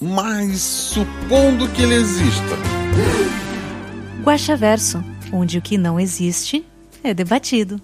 Mas supondo que ele exista. Guaxaverso, onde o que não existe é debatido.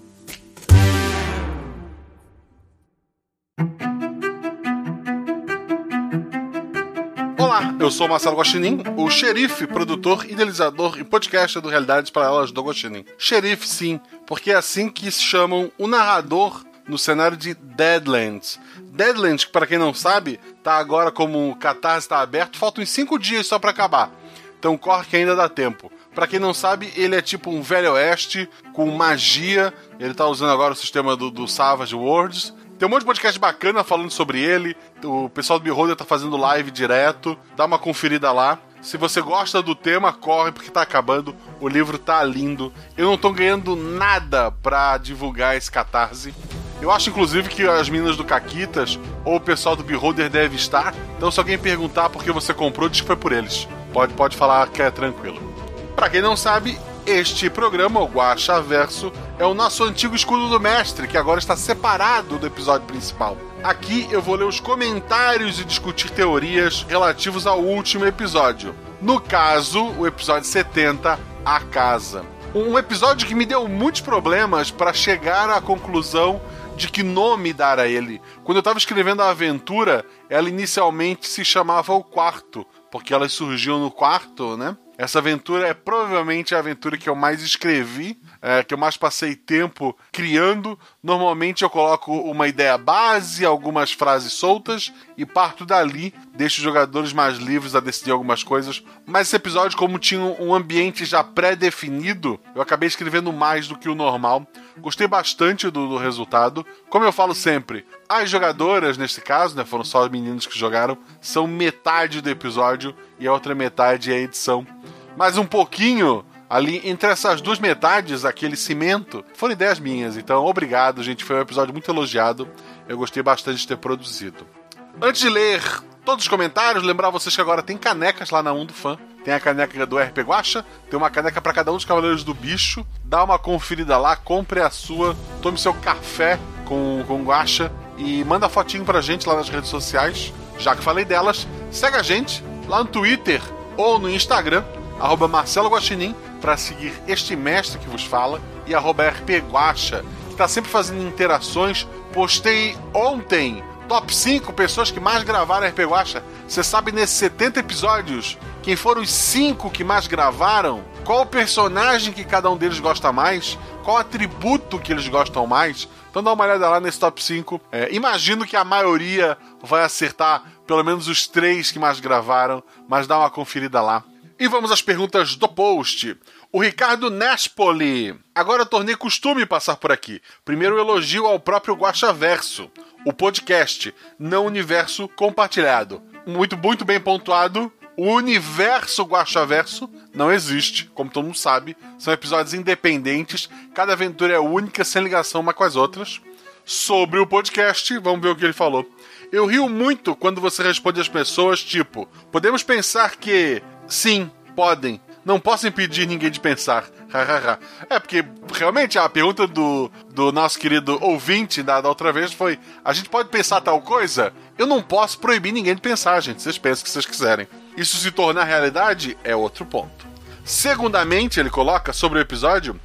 Olá, eu sou o Marcelo Guaxinim, o xerife, produtor, idealizador e podcaster do Realidades Paralelas do Guaxinim. Xerife, sim, porque é assim que se chamam o narrador no cenário de Deadlands. Deadlands, que para quem não sabe, tá agora como o Catarse está aberto, faltam uns 5 dias só para acabar. Então corre que ainda dá tempo. Pra quem não sabe, ele é tipo um velho oeste com magia. Ele tá usando agora o sistema do, do Savage Worlds. Tem um monte de podcast bacana falando sobre ele. O pessoal do Beholder tá fazendo live direto. Dá uma conferida lá. Se você gosta do tema, corre porque tá acabando. O livro tá lindo. Eu não tô ganhando nada pra divulgar esse catarse. Eu acho, inclusive, que as meninas do Caquitas ou o pessoal do Beholder deve estar. Então, se alguém perguntar por que você comprou, diz que foi por eles. Pode, pode falar que é tranquilo. Pra quem não sabe, este programa, o Guaxa Verso, é o nosso antigo escudo do mestre, que agora está separado do episódio principal. Aqui eu vou ler os comentários e discutir teorias relativos ao último episódio. No caso, o episódio 70, A Casa. Um episódio que me deu muitos problemas para chegar à conclusão de que nome dar a ele. Quando eu estava escrevendo a aventura, ela inicialmente se chamava O Quarto, porque elas surgiam no quarto, né? Essa aventura é provavelmente a aventura que eu mais escrevi, é, que eu mais passei tempo criando. Normalmente eu coloco uma ideia base, algumas frases soltas e parto dali, deixo os jogadores mais livres a decidir algumas coisas. Mas esse episódio, como tinha um ambiente já pré-definido, eu acabei escrevendo mais do que o normal. Gostei bastante do, do resultado. Como eu falo sempre, as jogadoras, neste caso, né, foram só os meninos que jogaram, são metade do episódio e a outra metade é a edição. Mas um pouquinho ali entre essas duas metades, aquele cimento, foram ideias minhas. Então, obrigado, gente. Foi um episódio muito elogiado. Eu gostei bastante de ter produzido. Antes de ler todos os comentários, lembrar vocês que agora tem canecas lá na 1 do fã. Tem a caneca do RP Guacha, tem uma caneca para cada um dos Cavaleiros do Bicho. Dá uma conferida lá, compre a sua, tome seu café com, com Guacha e manda fotinho pra gente lá nas redes sociais. Já que falei delas, segue a gente lá no Twitter ou no Instagram, arroba Marcelo Guaxinim, para seguir este mestre que vos fala, e arroba RP Guacha, que está sempre fazendo interações. Postei ontem top 5 pessoas que mais gravaram RP Guacha. Você sabe nesses 70 episódios quem foram os 5 que mais gravaram? Qual o personagem que cada um deles gosta mais? Qual atributo que eles gostam mais? Então dá uma olhada lá nesse top 5. É, imagino que a maioria vai acertar pelo menos os três que mais gravaram, mas dá uma conferida lá. E vamos às perguntas do post. O Ricardo Nespoli. Agora tornei costume passar por aqui. Primeiro elogio ao próprio Guacha Verso, o podcast, não universo compartilhado. Muito, muito bem pontuado. O universo Guaxaverso não existe, como todo mundo sabe. São episódios independentes, cada aventura é única, sem ligação uma com as outras. Sobre o podcast, vamos ver o que ele falou. Eu rio muito quando você responde às pessoas, tipo, podemos pensar que. Sim, podem. Não posso impedir ninguém de pensar. é, porque realmente a pergunta do, do nosso querido ouvinte da, da outra vez foi: a gente pode pensar tal coisa? Eu não posso proibir ninguém de pensar, gente. Vocês pensam o que vocês quiserem. Isso se tornar realidade é outro ponto. Segundamente, ele coloca sobre o episódio.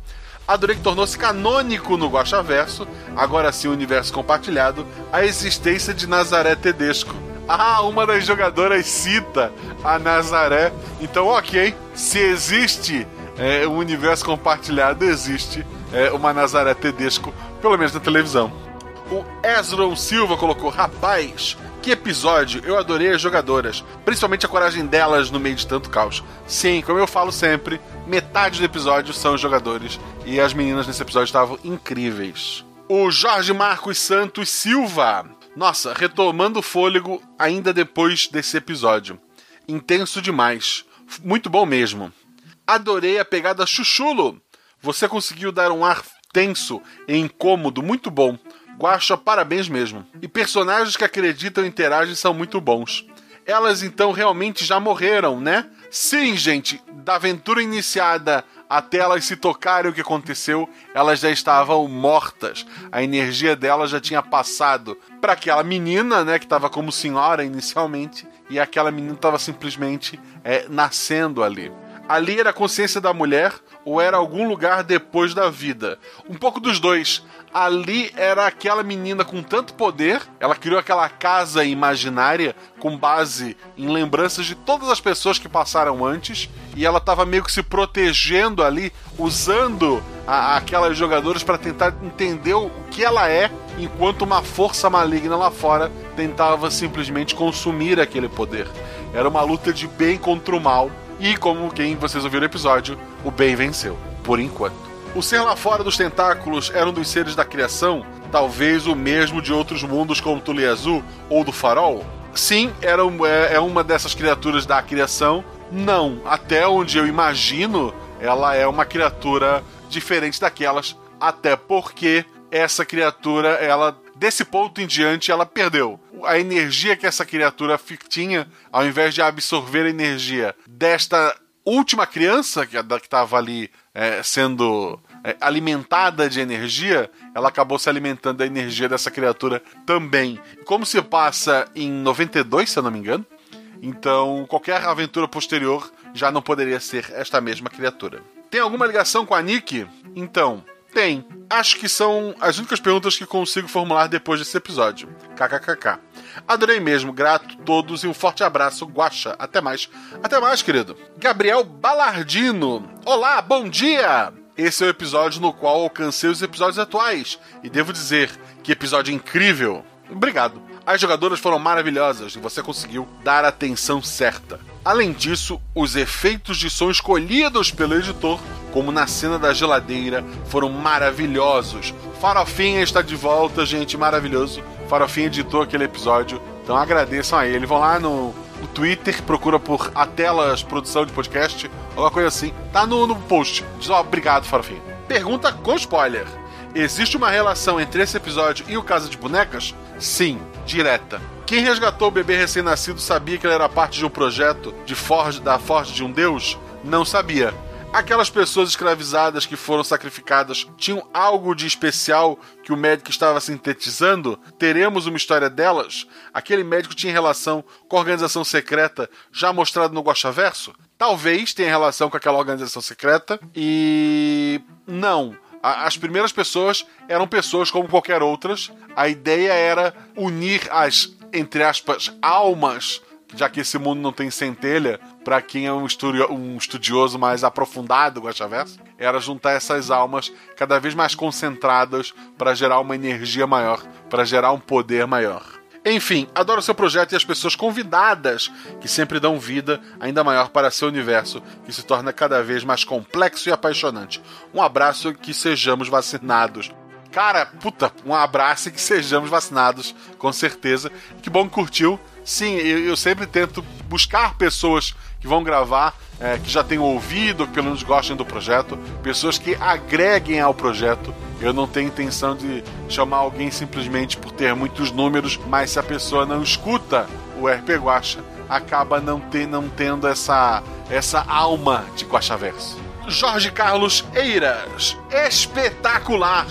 Adorei que tornou-se canônico no Guaxaverso, agora sim universo compartilhado, a existência de Nazaré Tedesco. Ah, uma das jogadoras cita a Nazaré. Então, ok, se existe é, um universo compartilhado, existe é, uma Nazaré Tedesco, pelo menos na televisão. O Ezron Silva colocou: Rapaz, que episódio! Eu adorei as jogadoras, principalmente a coragem delas no meio de tanto caos. Sim, como eu falo sempre, metade do episódio são os jogadores e as meninas nesse episódio estavam incríveis. O Jorge Marcos Santos Silva. Nossa, retomando o fôlego ainda depois desse episódio. intenso demais. Muito bom mesmo. Adorei a pegada chuchulo. Você conseguiu dar um ar tenso e incômodo muito bom. Guaxa, parabéns mesmo. E personagens que acreditam e interagem são muito bons. Elas então realmente já morreram, né? Sim, gente, da aventura iniciada até elas se tocarem o que aconteceu, elas já estavam mortas. A energia delas já tinha passado para aquela menina, né, que estava como senhora inicialmente, e aquela menina estava simplesmente é, nascendo ali. Ali era a consciência da mulher ou era algum lugar depois da vida? Um pouco dos dois. Ali era aquela menina com tanto poder, ela criou aquela casa imaginária com base em lembranças de todas as pessoas que passaram antes, e ela estava meio que se protegendo ali, usando a, aquelas jogadoras para tentar entender o que ela é, enquanto uma força maligna lá fora tentava simplesmente consumir aquele poder. Era uma luta de bem contra o mal, e como quem vocês ouviram no episódio, o bem venceu, por enquanto. O ser lá fora dos tentáculos era um dos seres da criação, talvez o mesmo de outros mundos como Azul ou do Farol? Sim, era é, é uma dessas criaturas da criação. Não, até onde eu imagino, ela é uma criatura diferente daquelas, até porque essa criatura, ela desse ponto em diante, ela perdeu. A energia que essa criatura tinha, ao invés de absorver a energia desta última criança que estava ali é, sendo é, alimentada de energia, ela acabou se alimentando da energia dessa criatura também. Como se passa em 92, se eu não me engano, então qualquer aventura posterior já não poderia ser esta mesma criatura. Tem alguma ligação com a Nick? Então, tem. Acho que são as únicas perguntas que consigo formular depois desse episódio. KKKK. Adorei mesmo, grato todos e um forte abraço, Guaxa. Até mais. Até mais, querido. Gabriel Balardino. Olá, bom dia! Esse é o episódio no qual alcancei os episódios atuais. E devo dizer, que episódio incrível. Obrigado. As jogadoras foram maravilhosas e você conseguiu dar a atenção certa. Além disso, os efeitos de som escolhidos pelo editor, como na cena da geladeira, foram maravilhosos. Farofinha está de volta, gente, maravilhoso. Farofinha editou aquele episódio, então agradeçam a ele. Vão lá no, no Twitter, procura por Atelas Produção de Podcast, alguma coisa assim. Tá no, no post. Diz, ó, obrigado, Farofinha. Pergunta com spoiler. Existe uma relação entre esse episódio e o Casa de Bonecas? Sim, direta. Quem resgatou o bebê recém-nascido sabia que ele era parte de um projeto de Forge, da Forge de um Deus? Não sabia. Aquelas pessoas escravizadas que foram sacrificadas tinham algo de especial que o médico estava sintetizando? Teremos uma história delas? Aquele médico tinha relação com a organização secreta já mostrado no Guaxaverso? Talvez tenha relação com aquela organização secreta e. Não as primeiras pessoas eram pessoas como qualquer outras. A ideia era unir as entre aspas, almas, já que esse mundo não tem centelha, para quem é um, um, estudioso mais aprofundado do Guaxaverso, era juntar essas almas cada vez mais concentradas para gerar uma energia maior, para gerar um poder maior. Enfim, adoro seu projeto e as pessoas convidadas que sempre dão vida ainda maior para seu universo, que se torna cada vez mais complexo e apaixonante. Um abraço e que sejamos vacinados Cara, puta, um abraço e que sejamos vacinados, com certeza. Que bom que curtiu. Sim, eu sempre tento buscar pessoas que vão gravar, é, que já tenham ouvido, que pelo menos gostem do projeto, pessoas que agreguem ao projeto. Eu não tenho intenção de chamar alguém simplesmente por ter muitos números, mas se a pessoa não escuta o RP Guacha, acaba não, ter, não tendo essa, essa alma de Guachaverso. Jorge Carlos Eiras, espetacular!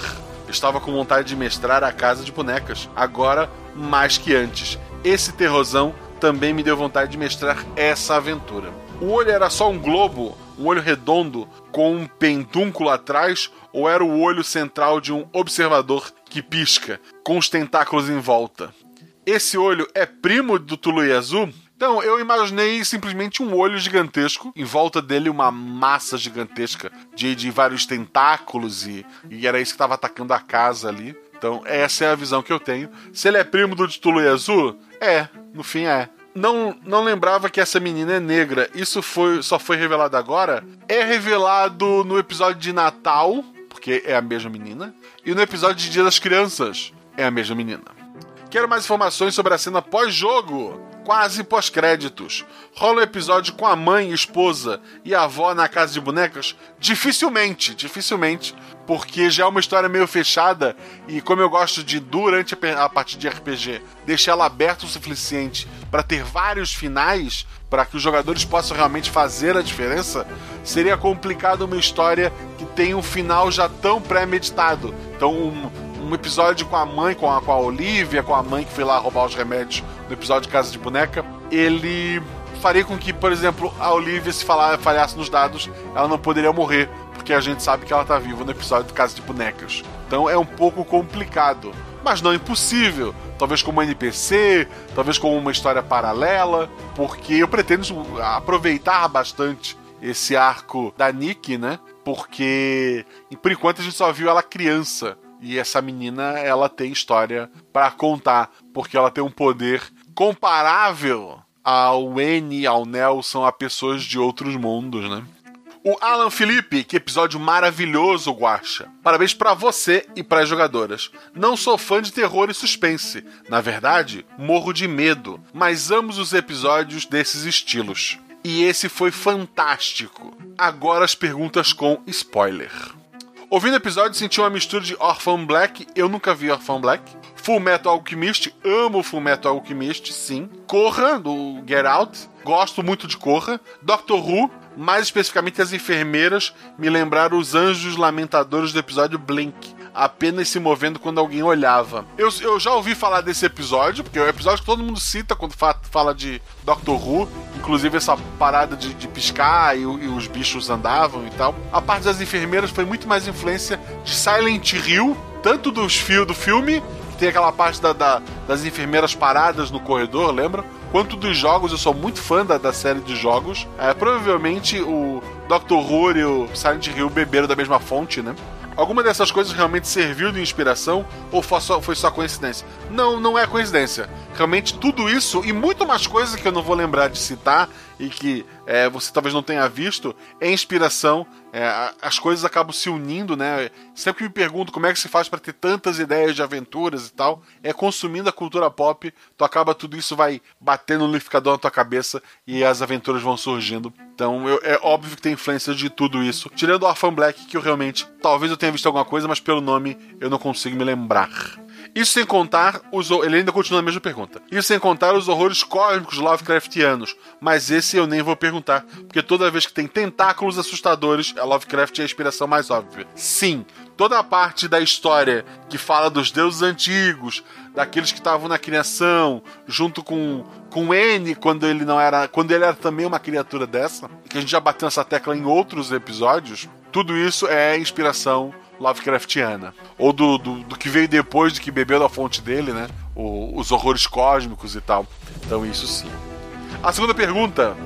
Estava com vontade de mestrar a casa de bonecas, agora mais que antes. Esse terrosão também me deu vontade de mestrar essa aventura. O olho era só um globo, um olho redondo com um pendúnculo atrás, ou era o olho central de um observador que pisca, com os tentáculos em volta? Esse olho é primo do Tului Azul? Então, eu imaginei simplesmente um olho gigantesco, em volta dele uma massa gigantesca de, de vários tentáculos, e, e era isso que estava atacando a casa ali. Então, essa é a visão que eu tenho. Se ele é primo do Titulu Azul, é, no fim é. Não, não lembrava que essa menina é negra. Isso foi só foi revelado agora. É revelado no episódio de Natal, porque é a mesma menina, e no episódio de Dia das Crianças é a mesma menina. Quero mais informações sobre a cena pós-jogo. Quase pós-créditos. Rola um episódio com a mãe, esposa e a avó na casa de bonecas? Dificilmente, dificilmente. Porque já é uma história meio fechada e como eu gosto de, durante a partida de RPG, deixar ela aberta o suficiente para ter vários finais, para que os jogadores possam realmente fazer a diferença, seria complicado uma história que tem um final já tão pré-meditado. Então, um, um episódio com a mãe, com a, com a Olivia, com a mãe que foi lá roubar os remédios no episódio de Casa de Boneca, ele faria com que, por exemplo, a Olivia, se falhasse nos dados, ela não poderia morrer, porque a gente sabe que ela tá viva no episódio de Casa de Bonecas. Então é um pouco complicado, mas não impossível. Talvez como NPC, talvez como uma história paralela, porque eu pretendo aproveitar bastante esse arco da Nick, né? Porque por enquanto a gente só viu ela criança. E essa menina, ela tem história para contar, porque ela tem um poder comparável ao N, ao Nelson, a pessoas de outros mundos, né? O Alan Felipe, que episódio maravilhoso, Guacha. Parabéns para você e para as jogadoras. Não sou fã de terror e suspense. Na verdade, morro de medo, mas amo os episódios desses estilos. E esse foi fantástico. Agora as perguntas com spoiler. Ouvindo o episódio, senti uma mistura de Orphan Black, eu nunca vi Orphan Black. Full Metal Alchemist, amo Full Metal Alchemist, sim. Corra, do Get Out, gosto muito de Corra. Doctor Who, mais especificamente as enfermeiras, me lembraram os anjos lamentadores do episódio Blink apenas se movendo quando alguém olhava. Eu, eu já ouvi falar desse episódio, porque é o episódio que todo mundo cita quando fa fala de Doctor Who, inclusive essa parada de, de piscar e, e, os bichos andavam e tal. A parte das enfermeiras foi muito mais influência de Silent Hill, tanto dos fio, do filme, que tem aquela parte da, da, das enfermeiras paradas no corredor, lembra? Quanto dos jogos, eu sou muito fã da, da série de jogos. É, provavelmente o Doctor Who e o Silent Hill beberam da mesma fonte, né? Alguma dessas coisas realmente serviu de inspiração ou foi só, foi só coincidência? Não, não é coincidência. Realmente tudo isso e muito mais coisas que eu não vou lembrar de citar e que é, você talvez não tenha visto é inspiração. É, as coisas acabam se unindo, né? Sempre que me pergunto como é que se faz para ter tantas ideias de aventuras e tal, é consumindo a cultura pop, tu acaba tudo isso vai batendo no liquidificador na tua cabeça e as aventuras vão surgindo. Então eu, é óbvio que tem influência de tudo isso. Tirando o Orphan Black, que eu realmente talvez eu tenha visto alguma coisa, mas pelo nome eu não consigo me lembrar. Isso sem contar os. Ele ainda continua a mesma pergunta. Isso sem contar os horrores cósmicos Lovecraftianos. Mas esse eu nem vou perguntar, porque toda vez que tem tentáculos assustadores, a Lovecraft é a inspiração mais óbvia. Sim, toda a parte da história que fala dos deuses antigos, daqueles que estavam na criação, junto com com N quando ele não era, quando ele era também uma criatura dessa, que a gente já bateu essa tecla em outros episódios. Tudo isso é inspiração Lovecraftiana. Ou do, do, do, que veio depois de que bebeu da fonte dele, né? O, os horrores cósmicos e tal. Então, isso sim. A segunda pergunta.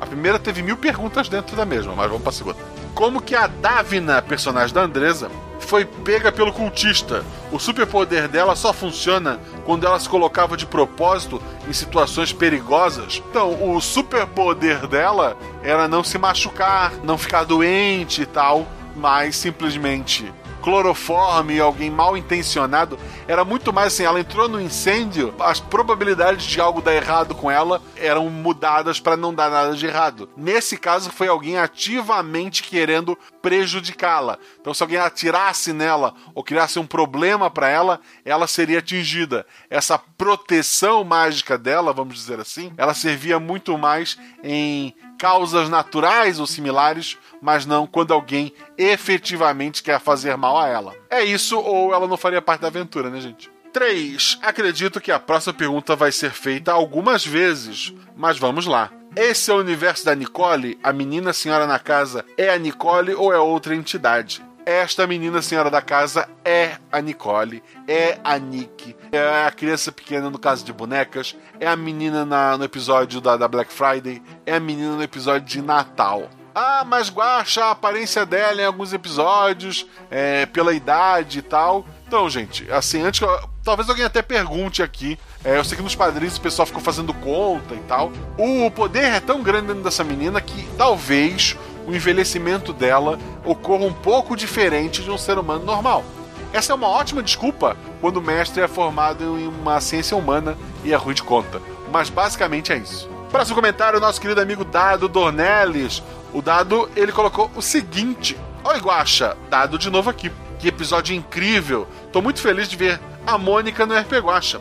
A primeira teve mil perguntas dentro da mesma, mas vamos para a segunda. Como que a Davina, personagem da Andresa, foi pega pelo cultista? O superpoder dela só funciona quando ela se colocava de propósito em situações perigosas? Então, o superpoder dela era não se machucar, não ficar doente e tal mas simplesmente cloroforme, alguém mal intencionado, era muito mais assim, ela entrou no incêndio, as probabilidades de algo dar errado com ela eram mudadas para não dar nada de errado. Nesse caso foi alguém ativamente querendo prejudicá-la. Então se alguém atirasse nela ou criasse um problema para ela, ela seria atingida. Essa proteção mágica dela, vamos dizer assim, ela servia muito mais em causas naturais ou similares mas não quando alguém efetivamente quer fazer mal a ela. É isso ou ela não faria parte da aventura, né, gente? 3. Acredito que a próxima pergunta vai ser feita algumas vezes, mas vamos lá. Esse é o universo da Nicole? A menina senhora na casa é a Nicole ou é outra entidade? Esta menina senhora da casa é a Nicole, é a Nick, é a criança pequena no caso de bonecas, é a menina na, no episódio da, da Black Friday, é a menina no episódio de Natal. Ah, mas guacha a aparência dela em alguns episódios, é, pela idade e tal. Então, gente, assim, antes que. Eu, talvez alguém até pergunte aqui. É, eu sei que nos padrinhos o pessoal ficou fazendo conta e tal. O poder é tão grande dentro dessa menina que talvez o envelhecimento dela ocorra um pouco diferente de um ser humano normal. Essa é uma ótima desculpa quando o mestre é formado em uma ciência humana e é ruim de conta. Mas basicamente é isso. Próximo comentário, nosso querido amigo Dado Dornelles. O Dado, ele colocou o seguinte. Oi, Guaxa. Dado de novo aqui. Que episódio incrível. Tô muito feliz de ver a Mônica no RP Guaxa.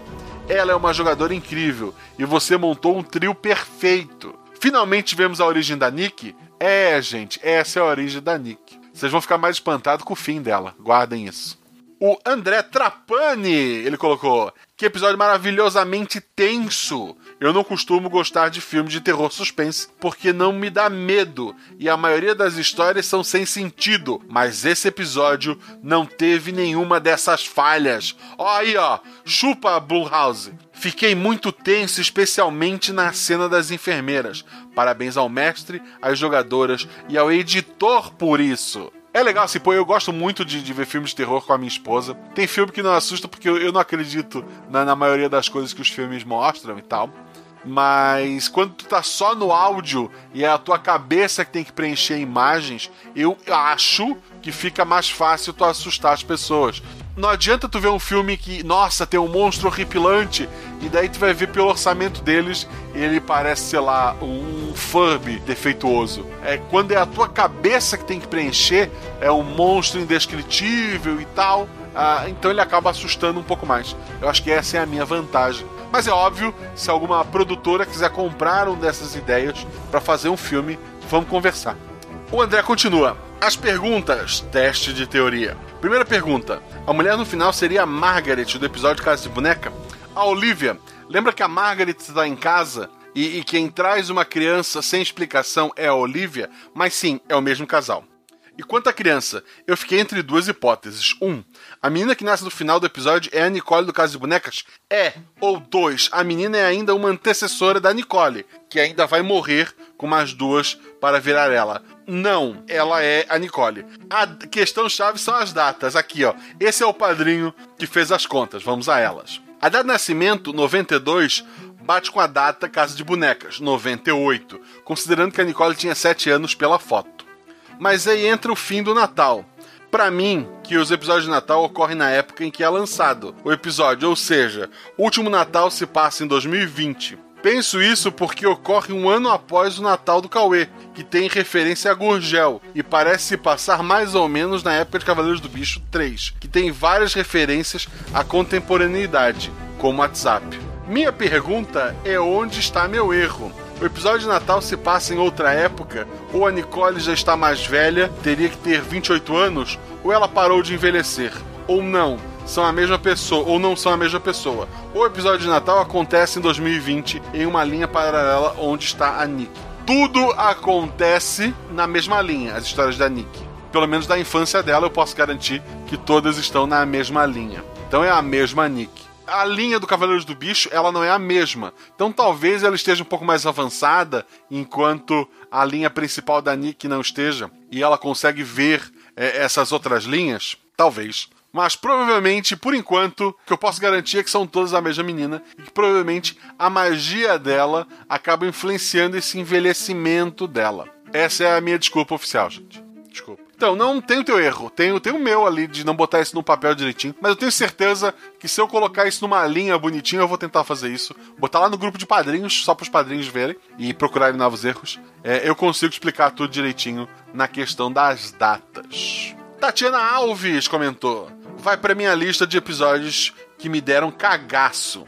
Ela é uma jogadora incrível e você montou um trio perfeito. Finalmente vemos a origem da Nick? É, gente, essa é a origem da Nick. Vocês vão ficar mais espantados com o fim dela. Guardem isso. O André Trapani, ele colocou: Que episódio maravilhosamente tenso. Eu não costumo gostar de filmes de terror suspense porque não me dá medo e a maioria das histórias são sem sentido. Mas esse episódio não teve nenhuma dessas falhas. Ó aí, ó, chupa Blumhouse. Fiquei muito tenso, especialmente na cena das enfermeiras. Parabéns ao mestre, às jogadoras e ao editor por isso. É legal, assim, pô, eu gosto muito de, de, ver filmes de terror com a minha esposa. Tem filme que não assusta porque eu, eu não acredito na, na, maioria das coisas que os filmes mostram e tal. Mas quando tu tá só no áudio e é a tua cabeça que tem que preencher imagens, eu acho que fica mais fácil tu assustar as pessoas não adianta tu ver um filme que, nossa, tem um monstro horripilante, e daí tu vai ver pelo orçamento deles, ele parece, sei lá, um Furby defeituoso. É quando é a tua cabeça que tem que preencher, é um monstro indescritível e tal. Ah, então ele acaba assustando um pouco mais. Eu acho que essa é a minha vantagem. Mas é óbvio, se alguma produtora quiser comprar uma dessas ideias para fazer um filme, vamos conversar. O André continua. As perguntas, teste de teoria. Primeira pergunta: a mulher no final seria a Margaret do episódio Casa de Boneca? A Olivia, lembra que a Margaret está em casa e, e quem traz uma criança sem explicação é a Olivia? Mas sim, é o mesmo casal. E quanto à criança, eu fiquei entre duas hipóteses. Um, a menina que nasce no final do episódio é a Nicole do Caso de Bonecas? É. Ou dois, a menina é ainda uma antecessora da Nicole, que ainda vai morrer com mais duas para virar ela. Não, ela é a Nicole. A questão-chave são as datas. Aqui, ó. Esse é o padrinho que fez as contas. Vamos a elas. A data de nascimento, 92, bate com a data Casa de Bonecas, 98, considerando que a Nicole tinha 7 anos pela foto. Mas aí entra o fim do Natal. Para mim, que os episódios de Natal ocorrem na época em que é lançado o episódio, ou seja, o último Natal se passa em 2020. Penso isso porque ocorre um ano após o Natal do Cauê, que tem referência a Gurgel, e parece se passar mais ou menos na época de Cavaleiros do Bicho 3, que tem várias referências à contemporaneidade, como WhatsApp. Minha pergunta é onde está meu erro? O episódio de Natal se passa em outra época, ou a Nicole já está mais velha, teria que ter 28 anos, ou ela parou de envelhecer, ou não são a mesma pessoa ou não são a mesma pessoa. O episódio de Natal acontece em 2020 em uma linha paralela onde está a Nick. Tudo acontece na mesma linha, as histórias da Nick. Pelo menos da infância dela, eu posso garantir que todas estão na mesma linha. Então é a mesma Nick. A linha do Cavaleiros do Bicho, ela não é a mesma. Então talvez ela esteja um pouco mais avançada, enquanto a linha principal da Nick não esteja. E ela consegue ver é, essas outras linhas. Talvez. Mas provavelmente, por enquanto, o que eu posso garantir é que são todas a mesma menina e que provavelmente a magia dela acaba influenciando esse envelhecimento dela. Essa é a minha desculpa oficial, gente. Desculpa. Então, não tem o teu erro. Tem, tem o meu ali de não botar isso no papel direitinho. Mas eu tenho certeza que se eu colocar isso numa linha bonitinha, eu vou tentar fazer isso. Botar lá no grupo de padrinhos, só para os padrinhos verem e procurarem novos erros. É, eu consigo explicar tudo direitinho na questão das datas. Tatiana Alves comentou: vai para minha lista de episódios que me deram cagaço.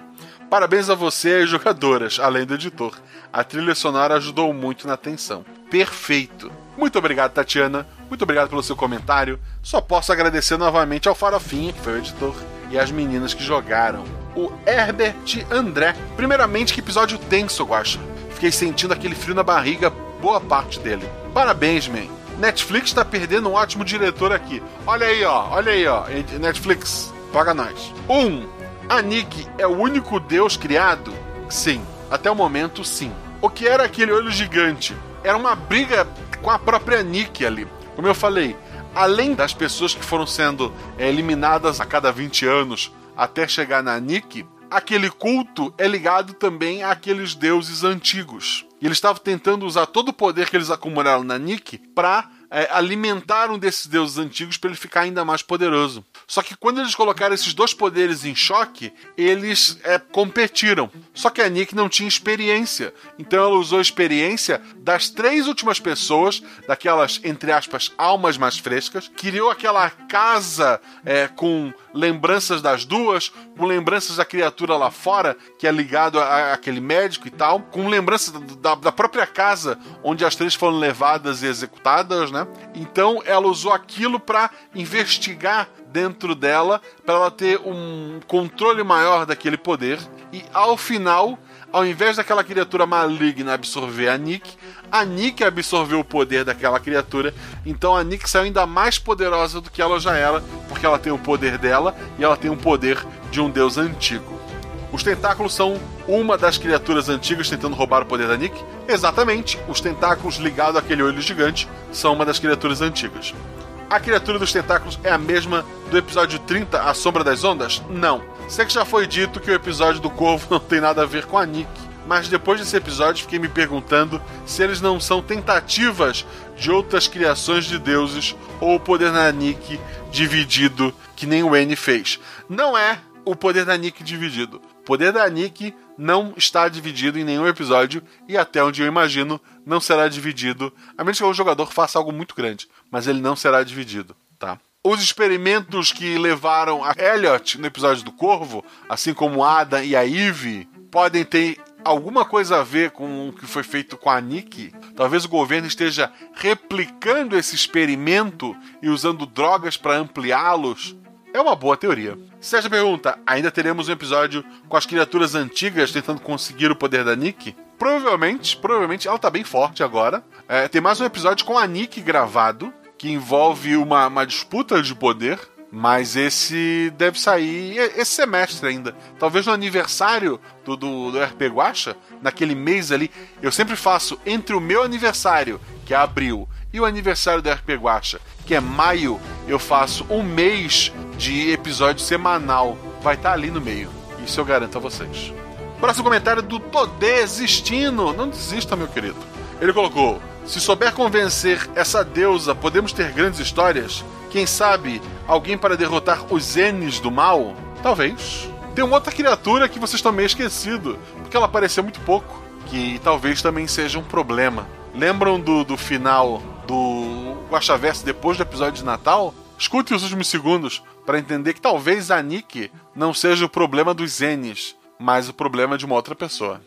Parabéns a você e jogadoras, além do editor. A trilha sonora ajudou muito na atenção. Perfeito. Muito obrigado, Tatiana. Muito obrigado pelo seu comentário. Só posso agradecer novamente ao Farofinha, que foi o editor, e às meninas que jogaram. O Herbert André. Primeiramente, que episódio tenso, Guacha. Fiquei sentindo aquele frio na barriga boa parte dele. Parabéns, man. Netflix tá perdendo um ótimo diretor aqui. Olha aí, ó. Olha aí, ó. Netflix, paga nós. Um, a Nick é o único deus criado? Sim. Até o momento, sim. O que era aquele olho gigante? Era uma briga com a própria Nick ali. Como eu falei, além das pessoas que foram sendo é, eliminadas a cada 20 anos até chegar na Nick, aquele culto é ligado também àqueles deuses antigos. E eles estavam tentando usar todo o poder que eles acumularam na Nick para é, alimentar um desses deuses antigos para ele ficar ainda mais poderoso. Só que quando eles colocaram esses dois poderes em choque, eles é, competiram. Só que a Nick não tinha experiência. Então ela usou a experiência das três últimas pessoas, daquelas, entre aspas, almas mais frescas, criou aquela casa é, com lembranças das duas, com lembranças da criatura lá fora, que é ligado aquele médico e tal, com lembranças da, da, própria casa onde as três foram levadas e executadas, né? Então ela usou aquilo para investigar dentro dela, para ela ter um controle maior daquele poder. E ao final, ao invés daquela criatura maligna absorver a Nick, a Nick absorveu o poder daquela criatura. Então a Nick saiu ainda mais poderosa do que ela já era, porque ela tem o poder dela e ela tem o poder de um deus antigo. Os tentáculos são uma das criaturas antigas tentando roubar o poder da Nick? Exatamente, os tentáculos ligados àquele olho gigante são uma das criaturas antigas. A criatura dos tentáculos é a mesma do episódio 30, A Sombra das Ondas? Não. Sei que já foi dito que o episódio do Corvo não tem nada a ver com a Nick, mas depois desse episódio fiquei me perguntando se eles não são tentativas de outras criações de deuses ou o poder da Nick dividido que nem o N fez. Não é o poder da Nick dividido. O poder da Nick não está dividido em nenhum episódio e até onde eu imagino não será dividido, a menos que o jogador faça algo muito grande mas ele não será dividido, tá? Os experimentos que levaram a Elliot no episódio do Corvo, assim como Ada e a Eve, podem ter alguma coisa a ver com o que foi feito com a Nick. Talvez o governo esteja replicando esse experimento e usando drogas para ampliá-los. É uma boa teoria. Sérgio pergunta: ainda teremos um episódio com as criaturas antigas tentando conseguir o poder da Nick? Provavelmente, provavelmente ela tá bem forte agora. É, tem mais um episódio com a Nick gravado, que envolve uma, uma disputa de poder. Mas esse deve sair esse semestre ainda. Talvez no aniversário do, do, do RP Guacha, naquele mês ali. Eu sempre faço entre o meu aniversário, que é abril, e o aniversário do RP Guacha, que é maio, eu faço um mês de episódio semanal. Vai estar tá ali no meio. Isso eu garanto a vocês. Próximo comentário do Tô Desistindo. Não desista, meu querido. Ele colocou: Se souber convencer essa deusa, podemos ter grandes histórias? Quem sabe alguém para derrotar os N's do mal? Talvez. Tem uma outra criatura que vocês estão meio esquecido, porque ela apareceu muito pouco, que talvez também seja um problema. Lembram do, do final do Guaxaverso depois do episódio de Natal? Escute os últimos segundos para entender que talvez a Nick não seja o problema dos N's, mas o problema de uma outra pessoa.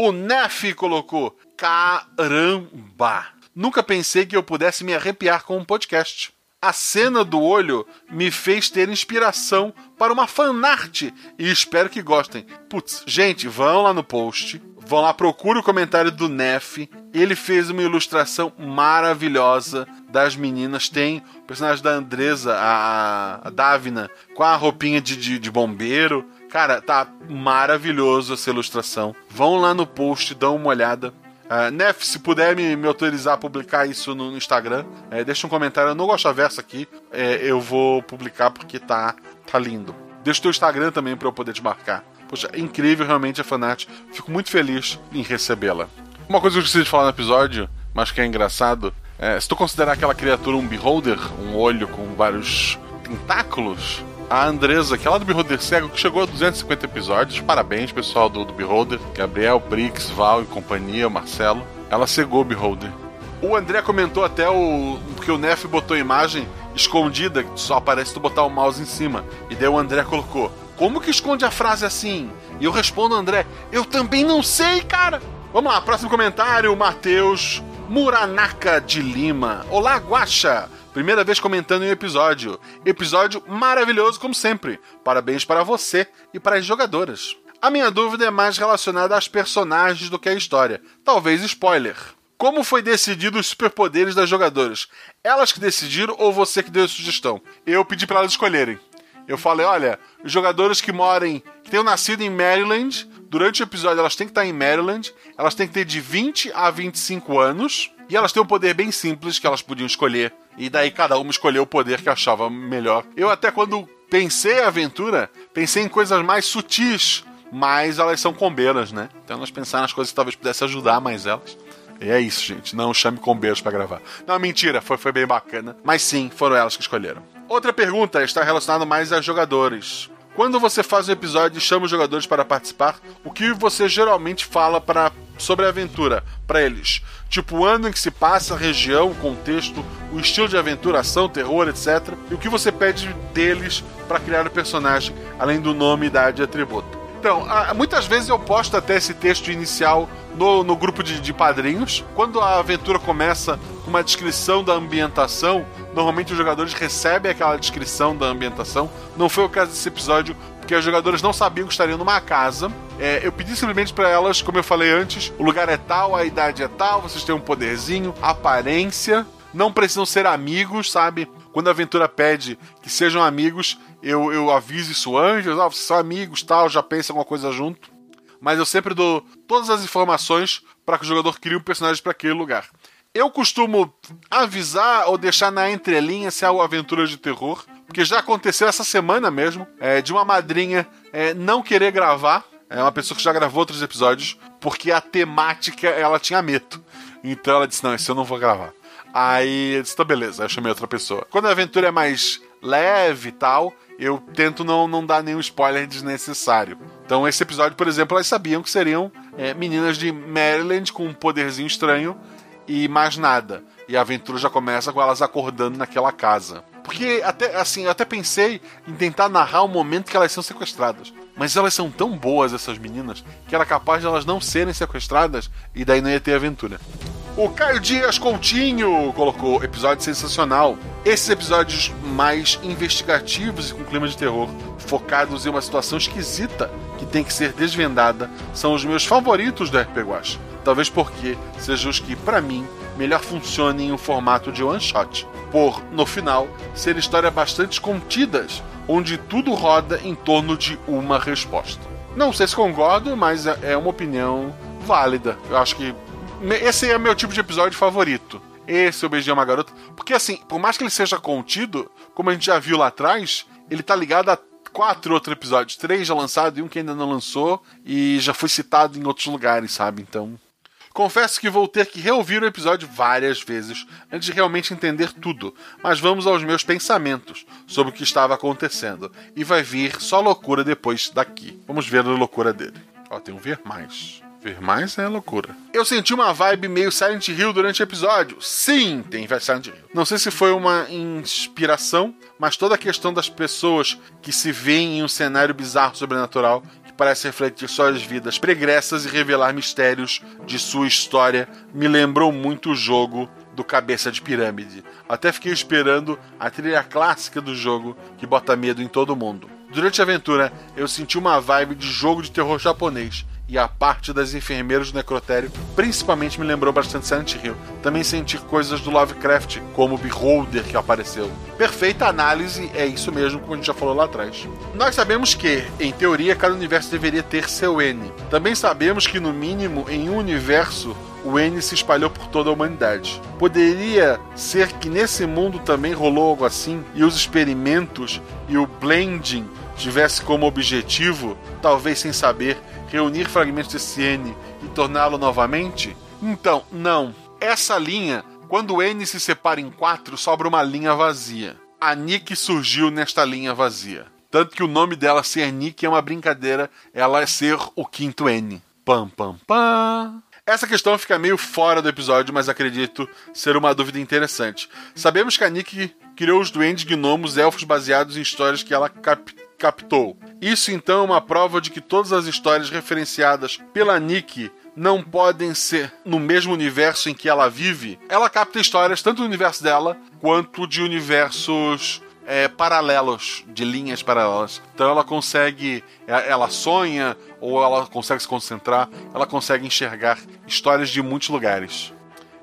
O Nef colocou: Caramba! Nunca pensei que eu pudesse me arrepiar com um podcast. A cena do olho me fez ter inspiração para uma fanart e espero que gostem. Putz, gente, vão lá no post, vão lá, procure o comentário do Nef. Ele fez uma ilustração maravilhosa das meninas. Tem o personagem da Andresa, a, a Davina, com a roupinha de, de, de bombeiro Cara, tá maravilhoso essa ilustração. Vão lá no post, dão uma olhada. Uh, Nef, se puder me, me, autorizar a publicar isso no, no Instagram, é, deixa um comentário. Eu não gosto verso aqui, é, eu vou publicar porque tá, tá lindo. Deixa o teu Instagram também para eu poder te marcar. Poxa, é incrível realmente a fanart. Fico muito feliz em recebê-la. Uma coisa que eu preciso de falar no episódio, mas que é engraçado, é, se tu considerar aquela criatura um beholder, um olho com vários tentáculos, a Andresa, que é lá do Beholder Cego, que chegou a 250 episódios. Parabéns, pessoal do, do Beholder. Gabriel, Brix, Val e companhia, Marcelo. Ela cegou o Beholder. O André comentou até o. que o Nef botou a imagem escondida, que só aparece tu botar o mouse em cima. E daí o André colocou: Como que esconde a frase assim? E eu respondo, André: Eu também não sei, cara! Vamos lá, próximo comentário, Matheus Muranaka de Lima. Olá, Guacha! Primeira vez comentando em um episódio. Episódio maravilhoso, como sempre. Parabéns para você e para as jogadoras. A minha dúvida é mais relacionada às personagens do que à história. Talvez spoiler. Como foi decidido os superpoderes das jogadoras? Elas que decidiram ou você que deu a sugestão? Eu pedi para elas escolherem. Eu falei, olha, os jogadores que morem, que tenham nascido em Maryland, durante o episódio elas têm que estar em Maryland, elas têm que ter de 20 a 25 anos, e elas têm um poder bem simples que elas podiam escolher e daí cada uma escolheu o poder que achava melhor. Eu até quando pensei a aventura, pensei em coisas mais sutis, mas elas são combeiras, né? Então nós pensar nas coisas que talvez pudesse ajudar mais elas. E é isso, gente. Não chame combeiros para gravar. Não, mentira, foi, foi bem bacana. Mas sim, foram elas que escolheram. Outra pergunta está relacionada mais a jogadores. Quando você faz um episódio e chama os jogadores para participar, o que você geralmente fala para sobre a aventura para eles? Tipo o ano em que se passa, a região, o contexto, o estilo de aventura, ação, terror, etc. E o que você pede deles para criar o personagem, além do nome, idade e atributo. Então, muitas vezes eu posto até esse texto inicial no, no grupo de, de padrinhos. Quando a aventura começa com uma descrição da ambientação, normalmente os jogadores recebem aquela descrição da ambientação. Não foi o caso desse episódio, porque os jogadores não sabiam que estariam numa casa. É, eu pedi simplesmente para elas, como eu falei antes, o lugar é tal, a idade é tal, vocês têm um poderzinho, aparência. Não precisam ser amigos, sabe? Quando a aventura pede que sejam amigos, eu, eu aviso isso antes, ah, vocês são amigos, tal, já pensa alguma coisa junto. Mas eu sempre dou todas as informações para que o jogador crie um personagem para aquele lugar. Eu costumo avisar ou deixar na entrelinha se é uma aventura de terror, porque já aconteceu essa semana mesmo, é, de uma madrinha é, não querer gravar. É uma pessoa que já gravou outros episódios, porque a temática ela tinha medo. Então ela disse: Não, esse eu não vou gravar. Aí eu disse: Tá, beleza. Aí eu chamei outra pessoa. Quando a aventura é mais leve e tal, eu tento não, não dar nenhum spoiler desnecessário. Então, esse episódio, por exemplo, elas sabiam que seriam é, meninas de Maryland com um poderzinho estranho e mais nada. E a aventura já começa com elas acordando naquela casa. Porque até assim, eu até pensei em tentar narrar o momento que elas são sequestradas. Mas elas são tão boas, essas meninas, que era capaz de elas não serem sequestradas e daí não ia ter aventura. O Caio Dias Coutinho colocou episódio sensacional. Esses episódios mais investigativos e com clima de terror, focados em uma situação esquisita que tem que ser desvendada, são os meus favoritos do RPG Watch. Talvez porque sejam os que, para mim, melhor funcionem em um formato de one shot. Por, no final, ser histórias bastante contidas, onde tudo roda em torno de uma resposta. Não sei se concordo, mas é uma opinião válida. Eu acho que esse é meu tipo de episódio favorito. Esse eu beijei uma garota. Porque assim, por mais que ele seja contido, como a gente já viu lá atrás, ele tá ligado a quatro outros episódios. Três já lançados e um que ainda não lançou. E já foi citado em outros lugares, sabe? Então. Confesso que vou ter que reouvir o episódio várias vezes antes de realmente entender tudo, mas vamos aos meus pensamentos sobre o que estava acontecendo. E vai vir só loucura depois daqui. Vamos ver a loucura dele. Ó, tem um ver mais. Ver mais é loucura. Eu senti uma vibe meio Silent Hill durante o episódio. Sim, tem Silent Hill. Não sei se foi uma inspiração, mas toda a questão das pessoas que se veem em um cenário bizarro sobrenatural que parece refletir suas vidas pregressas e revelar mistérios de sua história me lembrou muito o jogo do Cabeça de Pirâmide. Até fiquei esperando a trilha clássica do jogo que bota medo em todo mundo. Durante a aventura, eu senti uma vibe de jogo de terror japonês e a parte das enfermeiras do necrotério principalmente me lembrou bastante Silent Hill. Também senti coisas do Lovecraft, como o Beholder que apareceu. Perfeita análise, é isso mesmo, como a gente já falou lá atrás. Nós sabemos que, em teoria, cada universo deveria ter seu N. Também sabemos que, no mínimo, em um universo, o N se espalhou por toda a humanidade. Poderia ser que nesse mundo também rolou algo assim e os experimentos e o blending tivesse como objetivo, talvez sem saber, reunir fragmentos desse N e torná-lo novamente? Então, não. Essa linha, quando o N se separa em quatro, sobra uma linha vazia. A Nick surgiu nesta linha vazia. Tanto que o nome dela ser Nick é uma brincadeira, ela é ser o quinto N. Pam, pam, pam. Essa questão fica meio fora do episódio, mas acredito ser uma dúvida interessante. Sabemos que a Nick criou os duendes, gnomos, elfos baseados em histórias que ela cap captou. Isso então é uma prova de que todas as histórias referenciadas pela Nick não podem ser no mesmo universo em que ela vive. Ela capta histórias tanto do universo dela quanto de universos é, paralelos, de linhas paralelas. Então ela consegue, é, ela sonha ou ela consegue se concentrar, ela consegue enxergar histórias de muitos lugares.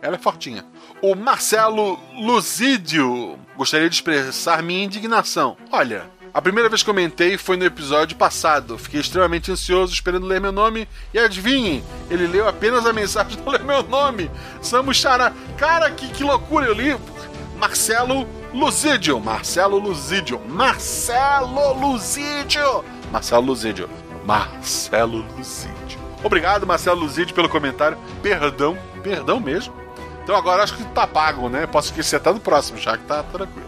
Ela é fortinha. O Marcelo Luzidio gostaria de expressar minha indignação. Olha, a primeira vez que comentei foi no episódio passado. Fiquei extremamente ansioso esperando ler meu nome e adivinhem, ele leu apenas a mensagem do ler meu nome. Samus Chara. Cara, que, que loucura! Eu li Marcelo Luzidio. Marcelo Luzidio. Marcelo Luzidio. Marcelo Luzidio. Marcelo Luzidio. Obrigado, Marcelo Luzidio, pelo comentário. Perdão, perdão mesmo. Então agora acho que tá pago, né? Posso esquecer até do próximo, já que tá tranquilo.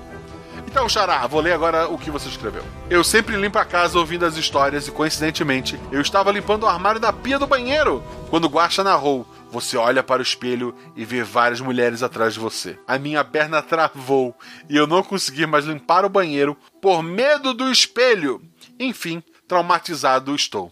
Então, Xará, vou ler agora o que você escreveu. Eu sempre limpo a casa ouvindo as histórias e, coincidentemente, eu estava limpando o armário da pia do banheiro quando o Guaxa narrou. Você olha para o espelho e vê várias mulheres atrás de você. A minha perna travou e eu não consegui mais limpar o banheiro por medo do espelho. Enfim, traumatizado estou.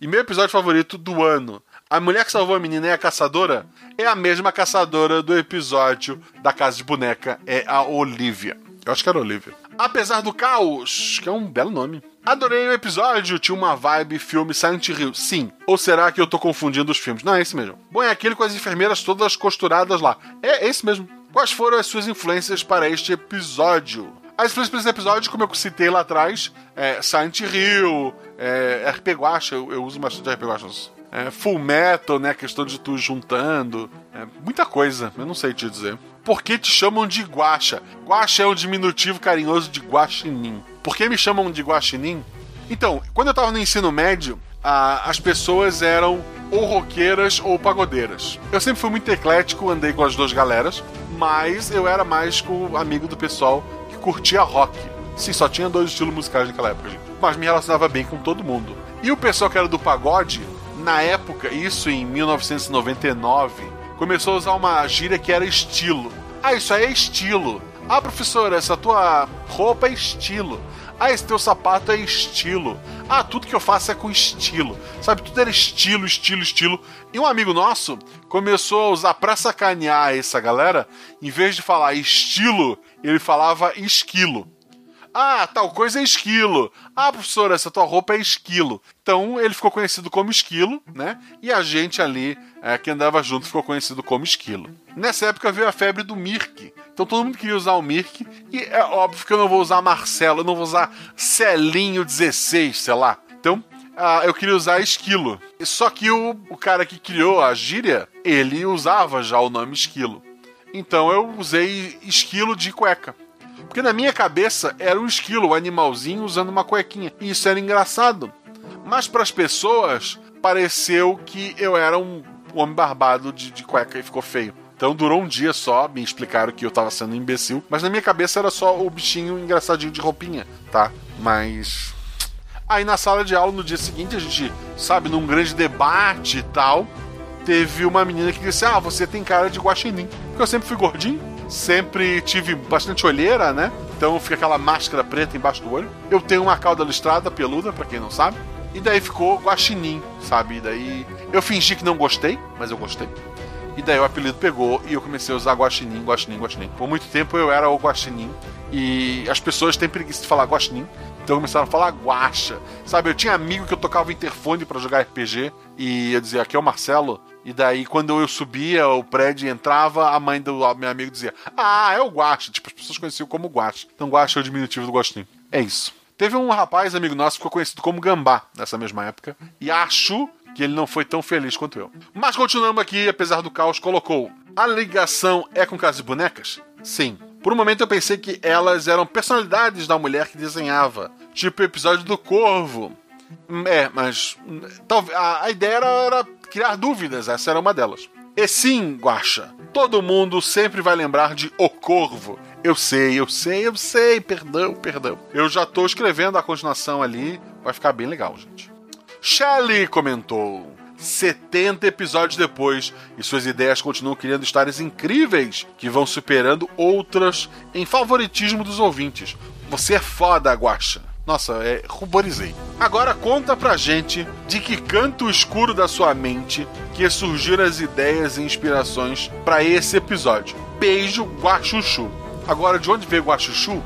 E meu episódio favorito do ano. A mulher que salvou a menina é a caçadora? É a mesma caçadora do episódio da Casa de Boneca, é a Olivia. Eu acho que era Olivia. Apesar do caos, que é um belo nome. Adorei o episódio, tinha uma vibe filme Silent Hill. Sim. Ou será que eu tô confundindo os filmes? Não, é esse mesmo. Bom, é aquele com as enfermeiras todas costuradas lá. É, é esse mesmo. Quais foram as suas influências para este episódio? As influências para esse episódio, como eu citei lá atrás, é Silent Hill, é RP Guacha, eu, eu uso bastante RP Guacha. É, Full Metal, né? A questão de tu juntando. É, muita coisa, eu não sei te dizer. Por que te chamam de Guacha? Guacha é um diminutivo carinhoso de Guaxinim. Por que me chamam de Guaxinim? Então, quando eu tava no ensino médio, a, as pessoas eram ou roqueiras ou pagodeiras. Eu sempre fui muito eclético, andei com as duas galeras, mas eu era mais com amigo do pessoal que curtia rock. Sim, só tinha dois estilos musicais naquela época, gente. Mas me relacionava bem com todo mundo. E o pessoal que era do pagode, na época, isso em 1999, começou a usar uma gíria que era estilo. Ah, isso aí é estilo. Ah, professora, essa tua roupa é estilo. Ah, esse teu sapato é estilo. Ah, tudo que eu faço é com estilo. Sabe, tudo era estilo, estilo, estilo. E um amigo nosso começou a usar pra sacanear essa galera, em vez de falar estilo, ele falava esquilo. Ah, tal coisa é esquilo. Ah, professora, essa tua roupa é esquilo. Então ele ficou conhecido como esquilo, né? E a gente ali, é, que andava junto, ficou conhecido como esquilo. Nessa época veio a febre do Mirk. Então todo mundo queria usar o Mirk. E é óbvio que eu não vou usar Marcelo, eu não vou usar Celinho 16, sei lá. Então ah, eu queria usar esquilo. Só que o, o cara que criou a gíria, ele usava já o nome esquilo. Então eu usei esquilo de cueca. Porque na minha cabeça era um esquilo, um animalzinho usando uma cuequinha. E isso era engraçado. Mas para as pessoas, pareceu que eu era um homem barbado de, de cueca e ficou feio. Então durou um dia só, me explicaram que eu tava sendo um imbecil. Mas na minha cabeça era só o bichinho engraçadinho de roupinha, tá? Mas. Aí na sala de aula, no dia seguinte, a gente, sabe, num grande debate e tal, teve uma menina que disse: Ah, você tem cara de guaxinim. Porque eu sempre fui gordinho sempre tive bastante olheira, né? Então fica aquela máscara preta embaixo do olho. Eu tenho uma cauda listrada, peluda, para quem não sabe. E daí ficou guaxinim, sabe? E daí eu fingi que não gostei, mas eu gostei. E daí o apelido pegou e eu comecei a usar guaxinim, guaxinim, guaxinim. Por muito tempo eu era o guaxinim. E as pessoas têm preguiça de falar guaxinim. Então começaram a falar guacha. Sabe, eu tinha amigo que eu tocava interfone para jogar RPG. E eu dizia, aqui é o Marcelo. E daí, quando eu subia o prédio e entrava, a mãe do meu amigo dizia: Ah, é o Guacha. Tipo, as pessoas conheciam como Guacha. Então, Guacha é o diminutivo do Gostinho. É isso. Teve um rapaz, amigo nosso, que ficou conhecido como Gambá nessa mesma época. E acho que ele não foi tão feliz quanto eu. Mas continuando aqui, apesar do caos, colocou: A ligação é com Casa de Bonecas? Sim. Por um momento eu pensei que elas eram personalidades da mulher que desenhava. Tipo o episódio do Corvo. É, mas. Talvez. A, a ideia era, era criar dúvidas, essa era uma delas. E sim, Guacha, todo mundo sempre vai lembrar de O Corvo. Eu sei, eu sei, eu sei, perdão, perdão. Eu já tô escrevendo a continuação ali, vai ficar bem legal, gente. Shelley comentou. 70 episódios depois, e suas ideias continuam criando histórias incríveis que vão superando outras em favoritismo dos ouvintes. Você é foda, Guacha. Nossa, é, ruborizei. Agora conta pra gente de que canto escuro da sua mente que surgiram as ideias e inspirações para esse episódio. Beijo, Guaxuxu. Agora, de onde veio Guaxuxu?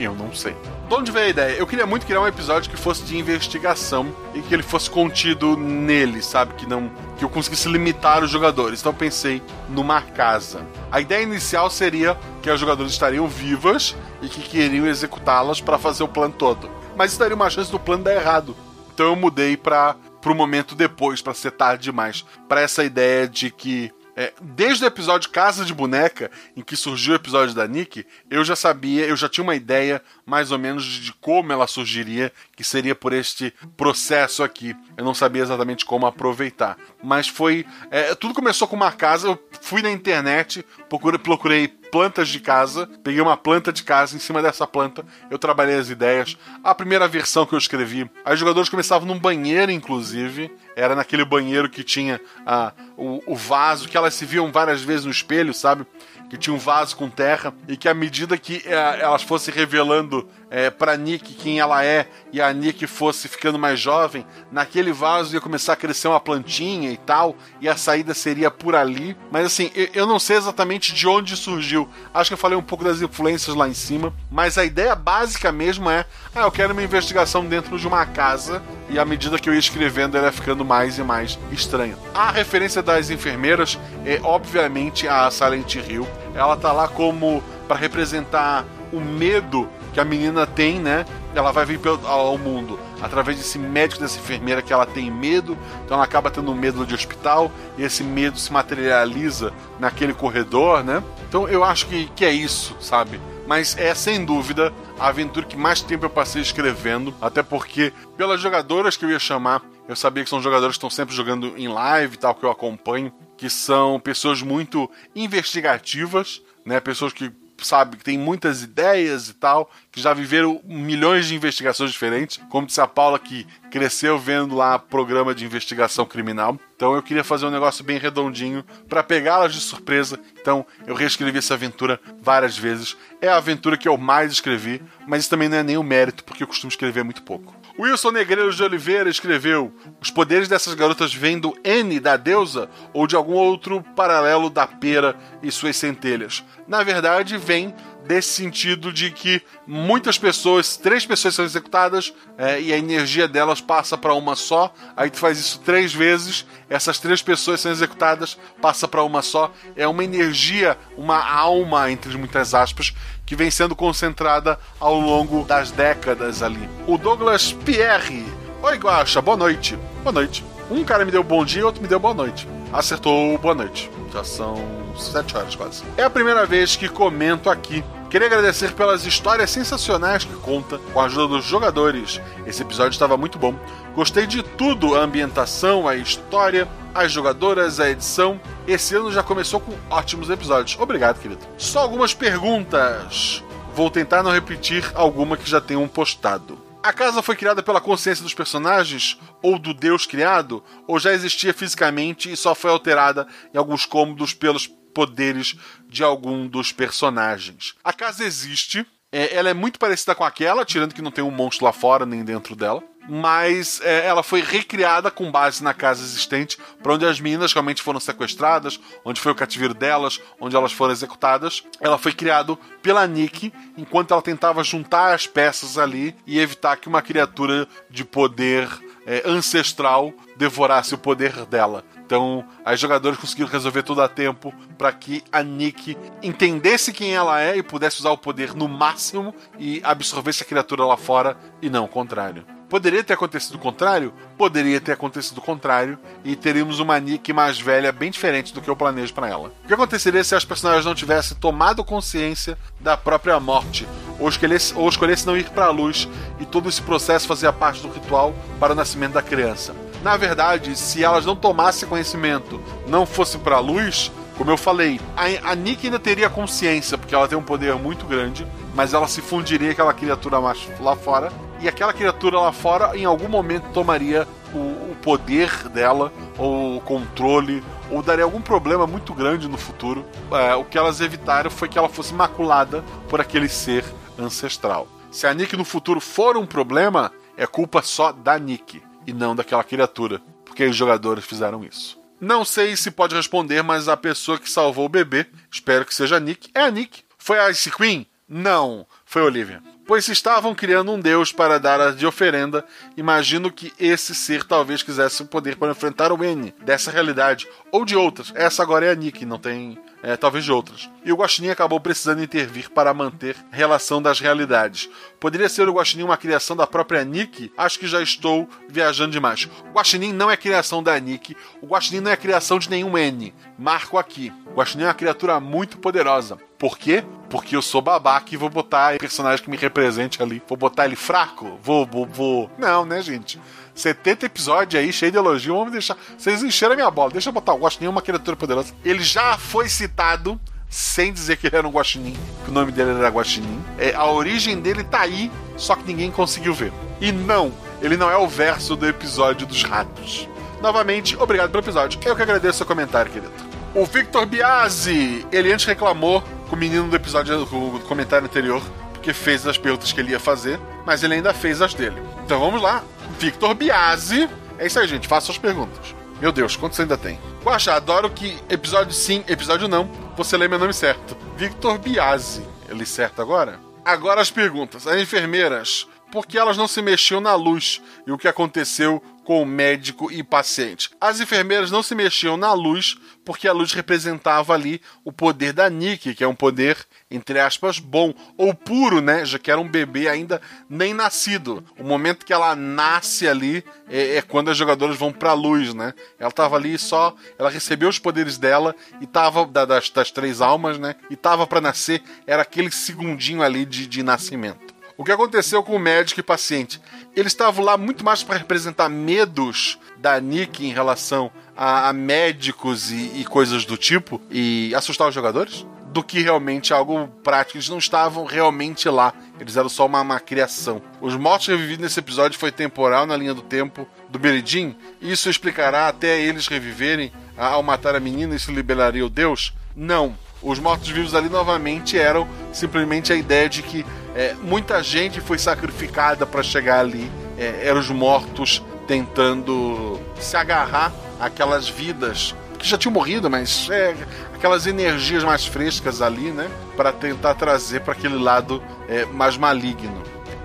Eu não sei. De onde veio a ideia? Eu queria muito criar um episódio que fosse de investigação e que ele fosse contido nele, sabe? Que não. que eu conseguisse limitar os jogadores. Então pensei numa casa. A ideia inicial seria que os jogadores estariam vivas e que queriam executá-las para fazer o plano todo mas isso daria uma chance do plano dar errado. Então eu mudei para pro momento depois, para ser tarde demais, para essa ideia de que é, desde o episódio Casa de Boneca, em que surgiu o episódio da Nick, eu já sabia, eu já tinha uma ideia mais ou menos de como ela surgiria, que seria por este processo aqui. Eu não sabia exatamente como aproveitar. Mas foi. É, tudo começou com uma casa, eu fui na internet, procurei, procurei plantas de casa, peguei uma planta de casa, em cima dessa planta eu trabalhei as ideias. A primeira versão que eu escrevi, os jogadores começavam num banheiro, inclusive, era naquele banheiro que tinha ah, o, o vaso, que elas se viam várias vezes no espelho, sabe? Que tinha um vaso com terra e que à medida que é, elas fossem revelando é, para Nick quem ela é e a Nick fosse ficando mais jovem, naquele vaso ia começar a crescer uma plantinha e tal, e a saída seria por ali. Mas assim, eu, eu não sei exatamente de onde surgiu. Acho que eu falei um pouco das influências lá em cima, mas a ideia básica mesmo é: ah, eu quero uma investigação dentro de uma casa, e à medida que eu ia escrevendo, ela ia ficando mais e mais estranha. A referência das enfermeiras é obviamente a Silent Hill ela tá lá como para representar o medo que a menina tem, né? Ela vai vir ao mundo através desse médico, dessa enfermeira que ela tem medo, então ela acaba tendo medo de hospital e esse medo se materializa naquele corredor, né? Então eu acho que, que é isso, sabe? Mas é sem dúvida a aventura que mais tempo eu passei escrevendo, até porque pelas jogadoras que eu ia chamar, eu sabia que são jogadores que estão sempre jogando em live e tal, que eu acompanho que são pessoas muito investigativas, né? Pessoas que sabe que tem muitas ideias e tal, que já viveram milhões de investigações diferentes, como disse a Paula que cresceu vendo lá programa de investigação criminal. Então eu queria fazer um negócio bem redondinho para pegá-las de surpresa. Então eu reescrevi essa aventura várias vezes. É a aventura que eu mais escrevi, mas isso também não é o mérito, porque eu costumo escrever muito pouco. Wilson Negreiros de Oliveira escreveu: Os poderes dessas garotas vêm do N da deusa ou de algum outro paralelo da pera e suas centelhas? Na verdade, vem desse sentido de que muitas pessoas, três pessoas são executadas é, e a energia delas passa para uma só. Aí tu faz isso três vezes, essas três pessoas são executadas, passa para uma só. É uma energia, uma alma, entre muitas aspas, que vem sendo concentrada ao longo das décadas ali. O Douglas Pierre. Oi, Guacha, boa noite. Boa noite. Um cara me deu bom dia, outro me deu boa noite. Acertou boa noite. Já são sete horas quase. É a primeira vez que comento aqui. Queria agradecer pelas histórias sensacionais que conta com a ajuda dos jogadores. Esse episódio estava muito bom. Gostei de tudo: a ambientação, a história, as jogadoras, a edição. Esse ano já começou com ótimos episódios. Obrigado, querido. Só algumas perguntas. Vou tentar não repetir alguma que já tenham postado. A casa foi criada pela consciência dos personagens ou do deus criado, ou já existia fisicamente e só foi alterada em alguns cômodos pelos poderes de algum dos personagens. A casa existe, é, ela é muito parecida com aquela, tirando que não tem um monstro lá fora nem dentro dela. Mas é, ela foi recriada com base na casa existente, para onde as meninas realmente foram sequestradas, onde foi o cativeiro delas, onde elas foram executadas. Ela foi criada pela Nick, enquanto ela tentava juntar as peças ali e evitar que uma criatura de poder é, ancestral devorasse o poder dela. Então, as jogadoras conseguiram resolver tudo a tempo para que a Nick entendesse quem ela é e pudesse usar o poder no máximo e absorvesse a criatura lá fora e não o contrário. Poderia ter acontecido o contrário? Poderia ter acontecido o contrário e teríamos uma Nick mais velha bem diferente do que eu planejo para ela. O que aconteceria se as personagens não tivessem tomado consciência da própria morte ou escolhesse, ou escolhesse não ir para a luz e todo esse processo fazia parte do ritual para o nascimento da criança? Na verdade, se elas não tomassem conhecimento, não fossem para a luz, como eu falei, a, a Nick ainda teria consciência, porque ela tem um poder muito grande, mas ela se fundiria com aquela criatura mais lá fora, e aquela criatura lá fora, em algum momento, tomaria o, o poder dela, ou o controle, ou daria algum problema muito grande no futuro. É, o que elas evitaram foi que ela fosse maculada por aquele ser ancestral. Se a Nick no futuro for um problema, é culpa só da Nick e não daquela criatura, porque os jogadores fizeram isso. Não sei se pode responder, mas a pessoa que salvou o bebê, espero que seja a Nick, é a Nick. Foi a Ice Queen? Não, foi Olivia. Pois se estavam criando um deus para dar de oferenda, imagino que esse ser talvez quisesse o poder para enfrentar o N dessa realidade, ou de outras. Essa agora é a Nick, não tem é, talvez de outras. E o Guaxinim acabou precisando intervir para manter relação das realidades. Poderia ser o Guaxinim uma criação da própria Nick? Acho que já estou viajando demais. O Guaxinim não é criação da Nick, o Guaxinim não é criação de nenhum N. Marco aqui. O Guaxinim é uma criatura muito poderosa. Por quê? Porque eu sou babaca e vou botar personagem que me represente ali. Vou botar ele fraco? Vou, vou, vou. Não, né, gente? 70 episódios aí, cheio de elogio. Vamos deixar. Vocês encheram a minha bola. Deixa eu botar. Gosto de nenhuma criatura poderosa. Ele já foi citado sem dizer que ele era um guaxinim, que o nome dele era guaxinim. É, a origem dele tá aí, só que ninguém conseguiu ver. E não, ele não é o verso do episódio dos ratos. Novamente, obrigado pelo episódio. Eu que agradeço o seu comentário, querido. O Victor Biasi, ele antes reclamou com o menino do episódio, do comentário anterior, porque fez as perguntas que ele ia fazer, mas ele ainda fez as dele. Então vamos lá. Victor Biasi. É isso aí, gente. Faça suas perguntas. Meu Deus, quantos ainda tem? Guaxa, adoro que episódio sim, episódio não, você lê meu nome certo. Victor Biasi. Ele certo agora? Agora as perguntas. As enfermeiras, por que elas não se mexiam na luz? E o que aconteceu com o médico e paciente. As enfermeiras não se mexiam na luz porque a luz representava ali o poder da Nick, que é um poder entre aspas bom ou puro, né? Já que era um bebê ainda nem nascido. O momento que ela nasce ali é, é quando as jogadoras vão para a luz, né? Ela tava ali só, ela recebeu os poderes dela e tava das, das três almas, né? E tava para nascer, era aquele segundinho ali de, de nascimento. O que aconteceu com o médico e paciente? Eles estavam lá muito mais para representar medos da Nick em relação a, a médicos e, e, coisas do tipo e assustar os jogadores do que realmente algo prático. Eles não estavam realmente lá. Eles eram só uma, uma criação. Os mortos revividos nesse episódio foi temporal na linha do tempo do Beridin. Isso explicará até eles reviverem ao matar a menina e se liberaria o Deus? Não. Os mortos-vivos ali novamente eram simplesmente a ideia de que é, muita gente foi sacrificada para chegar ali. É, eram os mortos tentando se agarrar àquelas vidas que já tinham morrido, mas é, aquelas energias mais frescas ali, né? Para tentar trazer para aquele lado é, mais maligno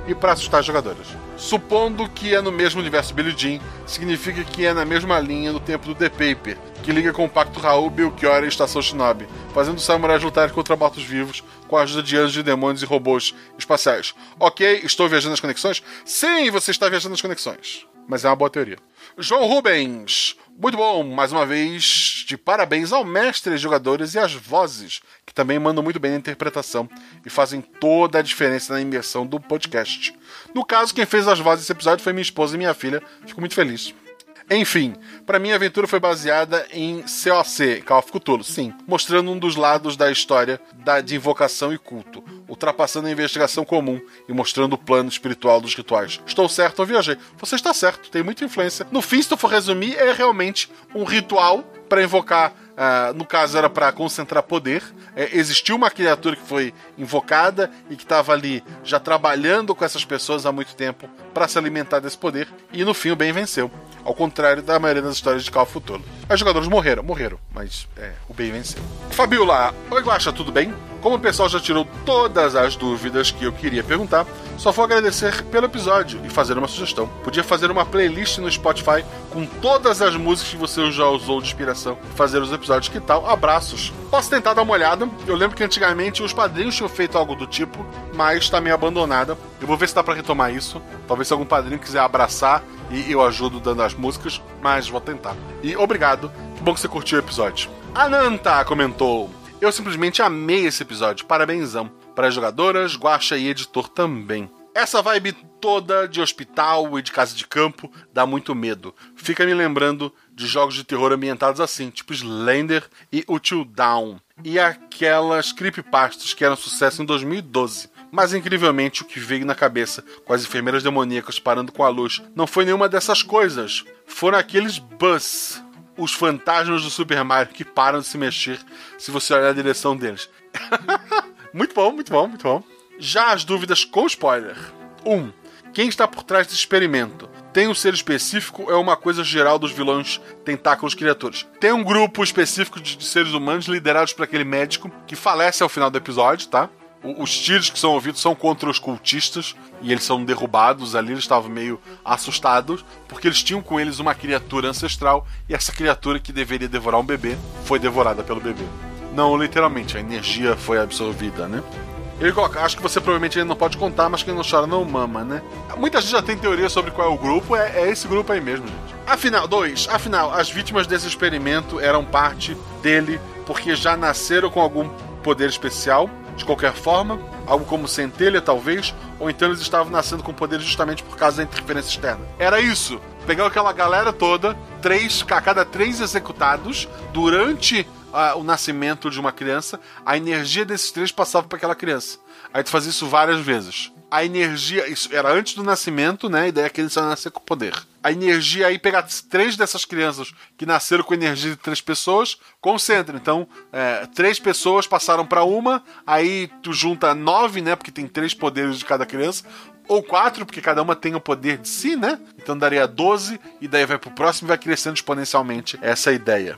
e para assustar os jogadores. Supondo que é no mesmo universo Billy Jean, significa que é na mesma linha do tempo do The Paper, que liga com o Pacto Raul, Belchior e Estação Shinobi, fazendo os samurais lutarem contra mortos-vivos com a ajuda de anjos, de demônios e robôs espaciais. Ok, estou viajando nas conexões? Sim, você está viajando nas conexões. Mas é uma boa teoria. João Rubens, muito bom, mais uma vez, de parabéns ao mestre, jogadores e às vozes, que também mandam muito bem na interpretação e fazem toda a diferença na imersão do podcast. No caso, quem fez as vozes desse episódio foi minha esposa e minha filha. Fico muito feliz. Enfim, para mim a aventura foi baseada em COC, Call of Cthulhu, sim, mostrando um dos lados da história da, de invocação e culto, ultrapassando a investigação comum e mostrando o plano espiritual dos rituais. Estou certo ou viajei? Você está certo, tem muita influência. No fim, se tu for resumir, é realmente um ritual para invocar Uh, no caso era para concentrar poder. É, existiu uma criatura que foi invocada e que estava ali já trabalhando com essas pessoas há muito tempo para se alimentar desse poder. E no fim o bem venceu. Ao contrário da maioria das histórias de Call Cthulhu. Os jogadores morreram, morreram, mas é, o bem venceu. Fabiola, oi Guaxa, tudo bem? Como o pessoal já tirou todas as dúvidas que eu queria perguntar, só vou agradecer pelo episódio e fazer uma sugestão. Podia fazer uma playlist no Spotify com todas as músicas que você já usou de inspiração fazer os episódios. Que tal? Abraços. Posso tentar dar uma olhada. Eu lembro que antigamente os padrinhos tinham feito algo do tipo, mas tá meio abandonada. Eu vou ver se dá para retomar isso. Talvez se algum padrinho quiser abraçar e eu ajudo dando as músicas, mas vou tentar. E obrigado. Que bom que você curtiu o episódio. Ananta comentou. Eu simplesmente amei esse episódio. Parabénsão. Para as jogadoras, guacha e editor também. Essa vibe toda de hospital e de casa de campo dá muito medo. Fica me lembrando de jogos de terror ambientados assim, tipo Slender e Until Down. E aquelas creepypastas que eram sucesso em 2012. Mas incrivelmente o que veio na cabeça com as enfermeiras demoníacas parando com a luz não foi nenhuma dessas coisas. Foram aqueles buzz os fantasmas do Super Mario que param de se mexer se você olhar a direção deles. muito bom, muito bom, muito bom. Já as dúvidas com spoiler. 1. Um, quem está por trás desse experimento? Tem um ser específico ou é uma coisa geral dos vilões tentáculos criaturas? Tem um grupo específico de, seres humanos liderados por aquele médico que falece ao final do episódio, tá? Os tiros que são ouvidos são contra os cultistas e eles são derrubados ali. Eles estavam meio assustados porque eles tinham com eles uma criatura ancestral e essa criatura que deveria devorar um bebê foi devorada pelo bebê. Não literalmente, a energia foi absorvida, né? Ele coloca, acho que você provavelmente não pode contar, mas quem não chora não mama, né? Muita gente já tem teoria sobre qual é o grupo, é, é esse grupo aí mesmo, gente. Afinal, dois, afinal, as vítimas desse experimento eram parte dele porque já nasceram com algum poder especial de qualquer forma, algo como centelha talvez, ou então eles estavam nascendo com poder justamente por causa da interferência externa. Era isso. Pegar aquela galera toda, três, a cada três executados, durante ah, o nascimento de uma criança, a energia desses três passava para aquela criança. Aí tu fazia isso várias vezes. A energia, isso era antes do nascimento, né? E daí a criança ia nascer com poder. A energia aí, pegar três dessas crianças que nasceram com energia de três pessoas, concentra. Então, é, três pessoas passaram para uma, aí tu junta nove, né? Porque tem três poderes de cada criança ou quatro, porque cada uma tem o poder de si, né? Então daria 12, e daí vai pro próximo e vai crescendo exponencialmente essa ideia.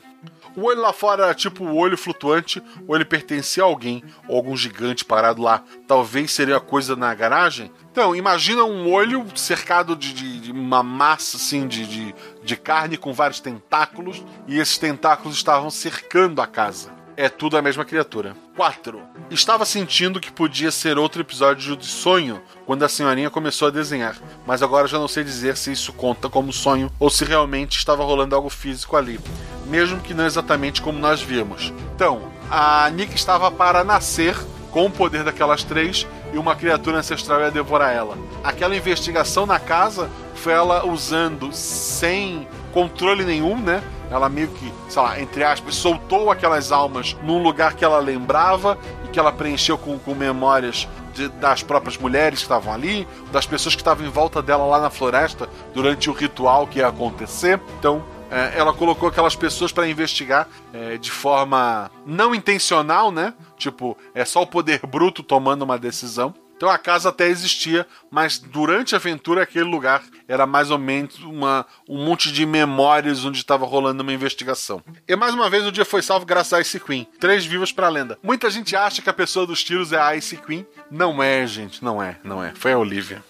O olho lá fora era tipo o olho flutuante, ou ele pertencia a alguém, ou algum gigante parado lá. Talvez seria coisa na garagem. Então, imagina um olho cercado de, de, de uma massa assim de, de, de carne com vários tentáculos, e esses tentáculos estavam cercando a casa é tudo a mesma criatura. 4. Estava sentindo que podia ser outro episódio de sonho quando a senhorinha começou a desenhar, mas agora já não sei dizer se isso conta como sonho ou se realmente estava rolando algo físico ali, mesmo que não exatamente como nós vimos. Então, a Nick estava para nascer com o poder daquelas três e uma criatura ancestral ia devorar ela. Aquela investigação na casa foi ela usando sem controle nenhum, né? Ela meio que, sei lá, entre aspas, soltou aquelas almas num lugar que ela lembrava e que ela preencheu com, com memórias de, das próprias mulheres que estavam ali, das pessoas que estavam em volta dela lá na floresta durante o ritual que ia acontecer. Então, é, ela colocou aquelas pessoas para investigar é, de forma não intencional, né? Tipo, é só o poder bruto tomando uma decisão. Então a casa até existia, mas durante a aventura aquele lugar era mais ou menos uma, um monte de memórias onde estava rolando uma investigação. E mais uma vez o dia foi salvo graças a Ice Queen. Três vivas para a lenda. Muita gente acha que a pessoa dos tiros é a Ice Queen. Não é, gente, não é, não é. Foi a Olivia.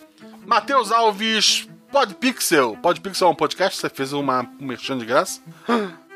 Matheus Alves Podpixel. Podpixel é um podcast? Você fez uma um merchan de graça?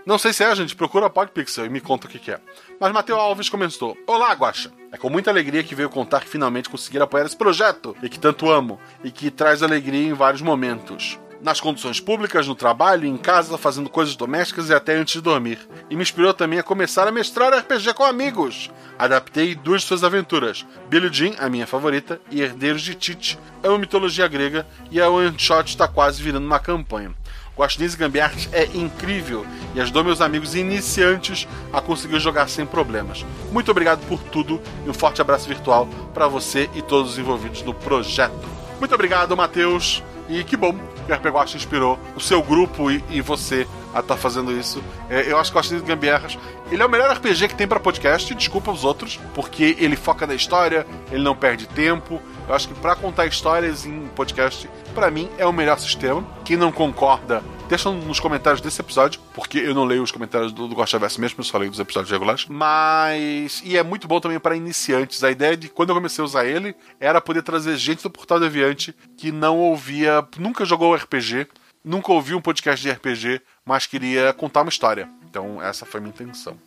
Não sei se é, gente. Procura Podpixel e me conta o que, é. Mas Matheus Alves comentou: Olá, Guaxa. É com muita alegria que veio contar que finalmente conseguiram apoiar esse projeto e que tanto amo e que traz alegria em vários momentos. Nas condições públicas, no trabalho, em casa, fazendo coisas domésticas e até antes de dormir. E me inspirou também a começar a mestrar RPG com amigos. Adaptei duas de suas aventuras: Billie Jean, a minha favorita, e Herdeiros de Tite. Amo mitologia grega e a One Shot está quase virando uma campanha. Guaxinins e Gambiarras é incrível e ajudou meus amigos iniciantes a conseguir jogar sem problemas. Muito obrigado por tudo e um forte abraço virtual para você e todos os envolvidos no projeto. Muito obrigado, Matheus, e que bom que o RPG Guaxa inspirou o seu grupo e, e você a estar tá fazendo isso. É, eu acho que o Guaxinins e Gambiarras ele é o melhor RPG que tem para podcast, desculpa os outros, porque ele foca na história, ele não perde tempo. Eu acho que para contar histórias em podcast, para mim é o melhor sistema. Quem não concorda, deixa nos comentários desse episódio, porque eu não leio os comentários do, do Gosta Verso mesmo, eu só leio dos episódios regulares. Mas. E é muito bom também para iniciantes. A ideia de quando eu comecei a usar ele era poder trazer gente do Portal Deviante que não ouvia, nunca jogou RPG, nunca ouviu um podcast de RPG, mas queria contar uma história. Então, essa foi a minha intenção.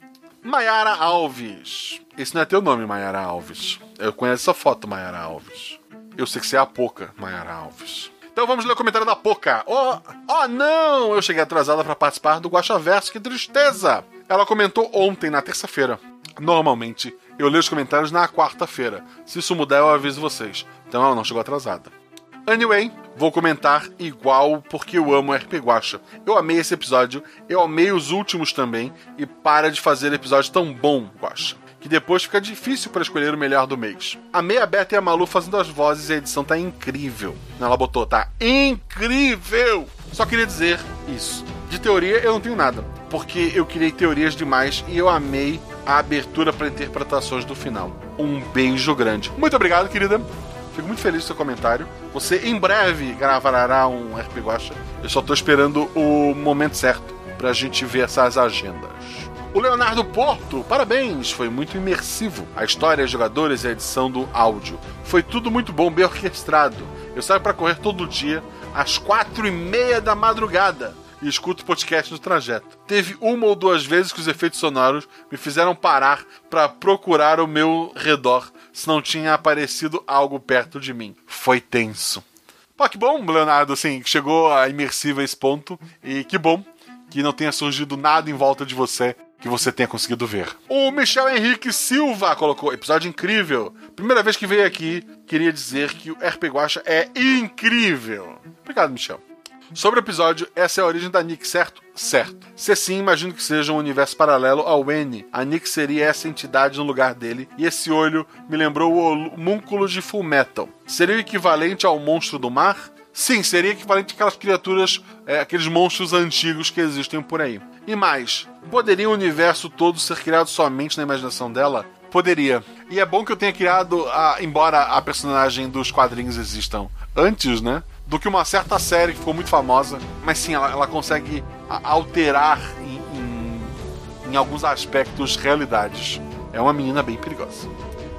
Maiara Alves. Esse não é teu nome, Maiara Alves. Eu conheço essa foto, Maiara Alves. Eu sei que você é a Poca, Maiara Alves. Então vamos ler o comentário da Poca. Oh, oh não! Eu cheguei atrasada para participar do Guacha Verso, que tristeza! Ela comentou ontem, na terça-feira. Normalmente, eu leio os comentários na quarta-feira. Se isso mudar, eu aviso vocês. Então ela não chegou atrasada. Anyway, vou comentar igual porque eu amo RP Guacha. Eu amei esse episódio, eu amei os últimos também, e para de fazer episódio tão bom, Guacha. Que depois fica difícil para escolher o melhor do mês. Amei a Beta e a Malu fazendo as vozes e a edição tá incrível. Ela botou, tá incrível! Só queria dizer isso. De teoria eu não tenho nada, porque eu criei teorias demais e eu amei a abertura para interpretações do final. Um beijo grande. Muito obrigado, querida. Fico muito feliz com seu comentário. Você em breve gravará um RP Guacha. Eu só tô esperando o momento certo pra gente ver essas agendas. O Leonardo Porto, parabéns! Foi muito imersivo. A história, os jogadores e a edição do áudio. Foi tudo muito bom, bem orquestrado. Eu saio para correr todo dia, às quatro e meia da madrugada e escuto o podcast no trajeto. Teve uma ou duas vezes que os efeitos sonoros me fizeram parar para procurar o meu redor se não tinha aparecido algo perto de mim. Foi tenso. Pô, que bom, Leonardo, assim, chegou a imersiva a esse ponto. E que bom que não tenha surgido nada em volta de você que você tenha conseguido ver. O Michel Henrique Silva colocou episódio incrível. Primeira vez que veio aqui, queria dizer que o RP Guacha é incrível. Obrigado, Michel. Sobre o episódio, essa é a origem da Nick, certo? Certo. Se sim, imagino que seja um universo paralelo ao N. A Nick seria essa entidade no lugar dele, e esse olho me lembrou o homúnculo de Full Metal. Seria o equivalente ao monstro do mar? Sim, seria equivalente àquelas criaturas, é, aqueles monstros antigos que existem por aí. E mais, poderia o universo todo ser criado somente na imaginação dela? Poderia. E é bom que eu tenha criado, a, embora a personagem dos quadrinhos existam antes, né? Do que uma certa série que ficou muito famosa. Mas sim, ela, ela consegue alterar em, em, em alguns aspectos realidades. É uma menina bem perigosa.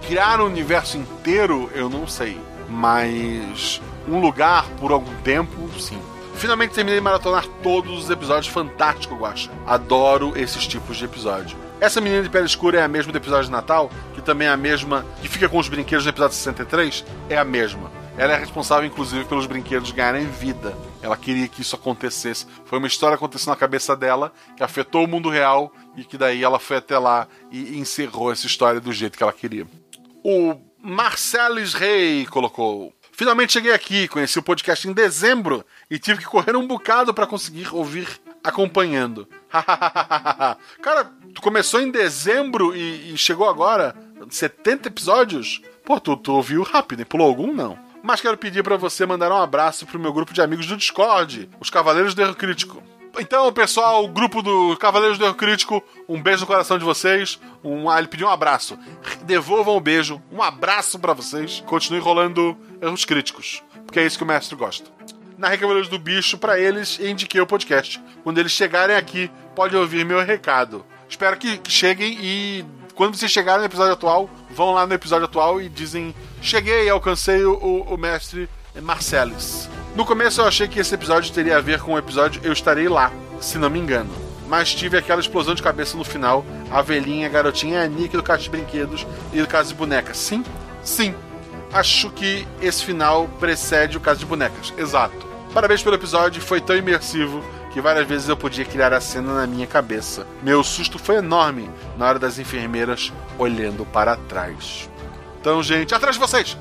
Criar um universo inteiro, eu não sei. Mas um lugar por algum tempo, sim. Finalmente terminei de maratonar todos os episódios fantásticos, Guacha. Adoro esses tipos de episódio. Essa menina de pele escura é a mesma do episódio de Natal, que também é a mesma, que fica com os brinquedos no episódio 63, é a mesma. Ela é responsável, inclusive, pelos brinquedos ganharem vida. Ela queria que isso acontecesse. Foi uma história acontecendo na cabeça dela, que afetou o mundo real, e que daí ela foi até lá e encerrou essa história do jeito que ela queria. O Marcelis Rey colocou. Finalmente cheguei aqui, conheci o podcast em dezembro e tive que correr um bocado para conseguir ouvir acompanhando. Cara, tu começou em dezembro e, e, chegou agora 70 episódios? Pô, tu, tu ouviu rápido, e pulou algum? Não. Mas quero pedir para você mandar um abraço pro meu grupo de amigos do Discord, os Cavaleiros do Erro Crítico. Então, pessoal, o grupo do Cavaleiros do Erro Crítico, um beijo no coração de vocês. Um, ah, ele pediu um abraço. Devolvam um beijo, um abraço para vocês. Continue rolando erros críticos, porque é isso que o mestre gosta na Cavaleiros do Bicho para eles indiquei o podcast. Quando eles chegarem aqui, pode ouvir meu recado. Espero que cheguem e quando vocês chegarem no episódio atual, vão lá no episódio atual e dizem: Cheguei, alcancei o, o mestre Marcelis. No começo eu achei que esse episódio teria a ver com o episódio Eu Estarei Lá, se não me engano. Mas tive aquela explosão de cabeça no final, a velhinha, a garotinha, a Nick do Caixa de Brinquedos e do Caso de Bonecas. Sim, sim, acho que esse final precede o caso de bonecas. Exato. Parabéns pelo episódio, foi tão imersivo que várias vezes eu podia criar a cena na minha cabeça. Meu susto foi enorme na hora das enfermeiras olhando para trás. Então, gente, atrás de vocês!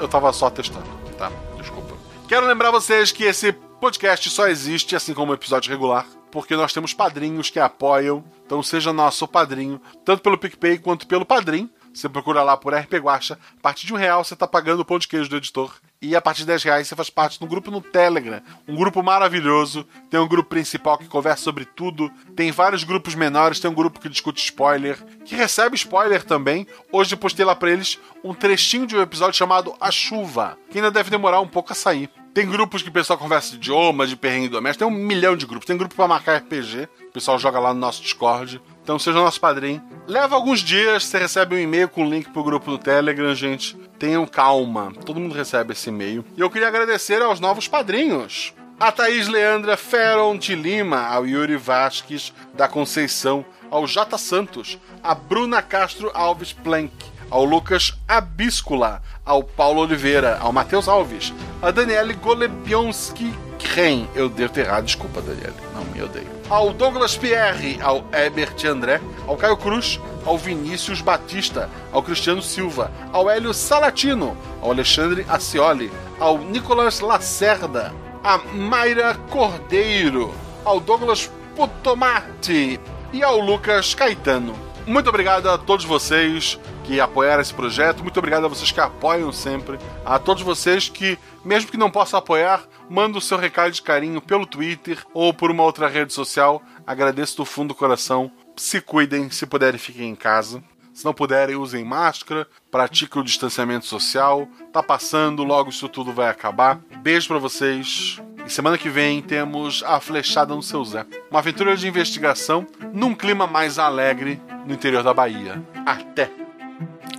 Eu tava, só testando, tá? Desculpa. Quero lembrar vocês que esse podcast só existe, assim como o episódio regular, porque nós temos padrinhos que apoiam. Então seja nosso padrinho, tanto pelo PicPay quanto pelo Padrim. Você procura lá por RP Guacha. A partir de um real você está pagando o pão de queijo do editor. E a partir de 10 reais você faz parte um grupo no Telegram. Um grupo maravilhoso. Tem um grupo principal que conversa sobre tudo. Tem vários grupos menores. Tem um grupo que discute spoiler. Que recebe spoiler também. Hoje postei lá pra eles um trechinho de um episódio chamado A Chuva. Que ainda deve demorar um pouco a sair. Tem grupos que o pessoal conversa de idioma, de perrengue doméstico. Tem um milhão de grupos. Tem grupo para marcar RPG. O pessoal joga lá no nosso Discord. Então seja nosso padrinho. Leva alguns dias, você recebe um e-mail com o link pro grupo do Telegram, gente. Tenham calma, todo mundo recebe esse e-mail. E eu queria agradecer aos novos padrinhos. A Thaís Leandra Feron de Lima, ao Yuri Vasques da Conceição, ao Jata Santos, a Bruna Castro Alves Planck, ao Lucas Abíscula, ao Paulo Oliveira, ao Matheus Alves, a Daniele Golebionski Kren. Eu devo ter errado, desculpa, Daniele. Não me odeio ao Douglas Pierre, ao Herbert André, ao Caio Cruz, ao Vinícius Batista, ao Cristiano Silva, ao Hélio Salatino, ao Alexandre Acioli, ao Nicolas Lacerda, a Mayra Cordeiro, ao Douglas Putomati e ao Lucas Caetano. Muito obrigado a todos vocês que apoiaram esse projeto, muito obrigado a vocês que apoiam sempre, a todos vocês que, mesmo que não possam apoiar, manda o seu recado de carinho pelo Twitter ou por uma outra rede social. Agradeço do fundo do coração. Se cuidem, se puderem, fiquem em casa. Se não puderem, usem máscara, pratiquem o distanciamento social. Tá passando, logo isso tudo vai acabar. Beijo para vocês. E semana que vem temos A Flechada no Seu Zé. Uma aventura de investigação num clima mais alegre no interior da Bahia. Até!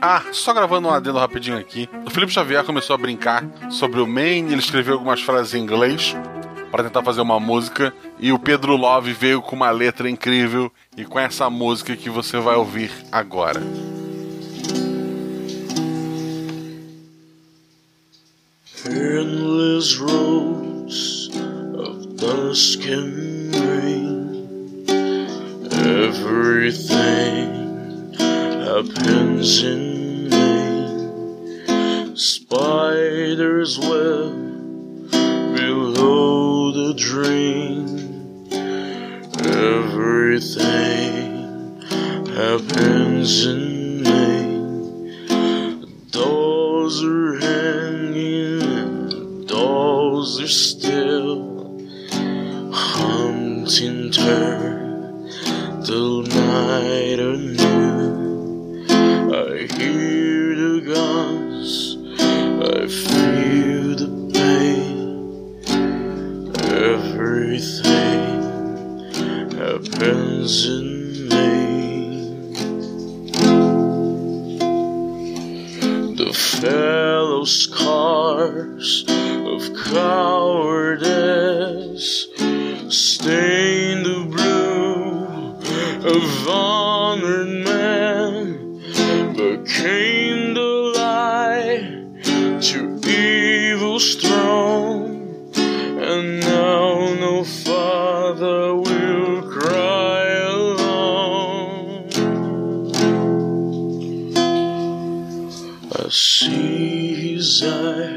Ah, só gravando um adendo rapidinho aqui. O Felipe Xavier começou a brincar sobre o Maine, ele escreveu algumas frases em inglês para tentar fazer uma música e o Pedro Love veio com uma letra incrível e com essa música que você vai ouvir agora. Endless roads of dusk and rain Everything happens in vain. Spiders web below the dream. Everything happens in me. Dolls are hanging, dolls are still hunting turn till night anew. Hear the guns, I feel the pain. Everything happens in me. The fellow scars of cowardice stain the blue of honored men became the lie to evil's throne and now no father will cry alone I see his eye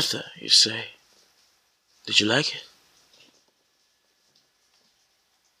Martha, you say. Did you like it?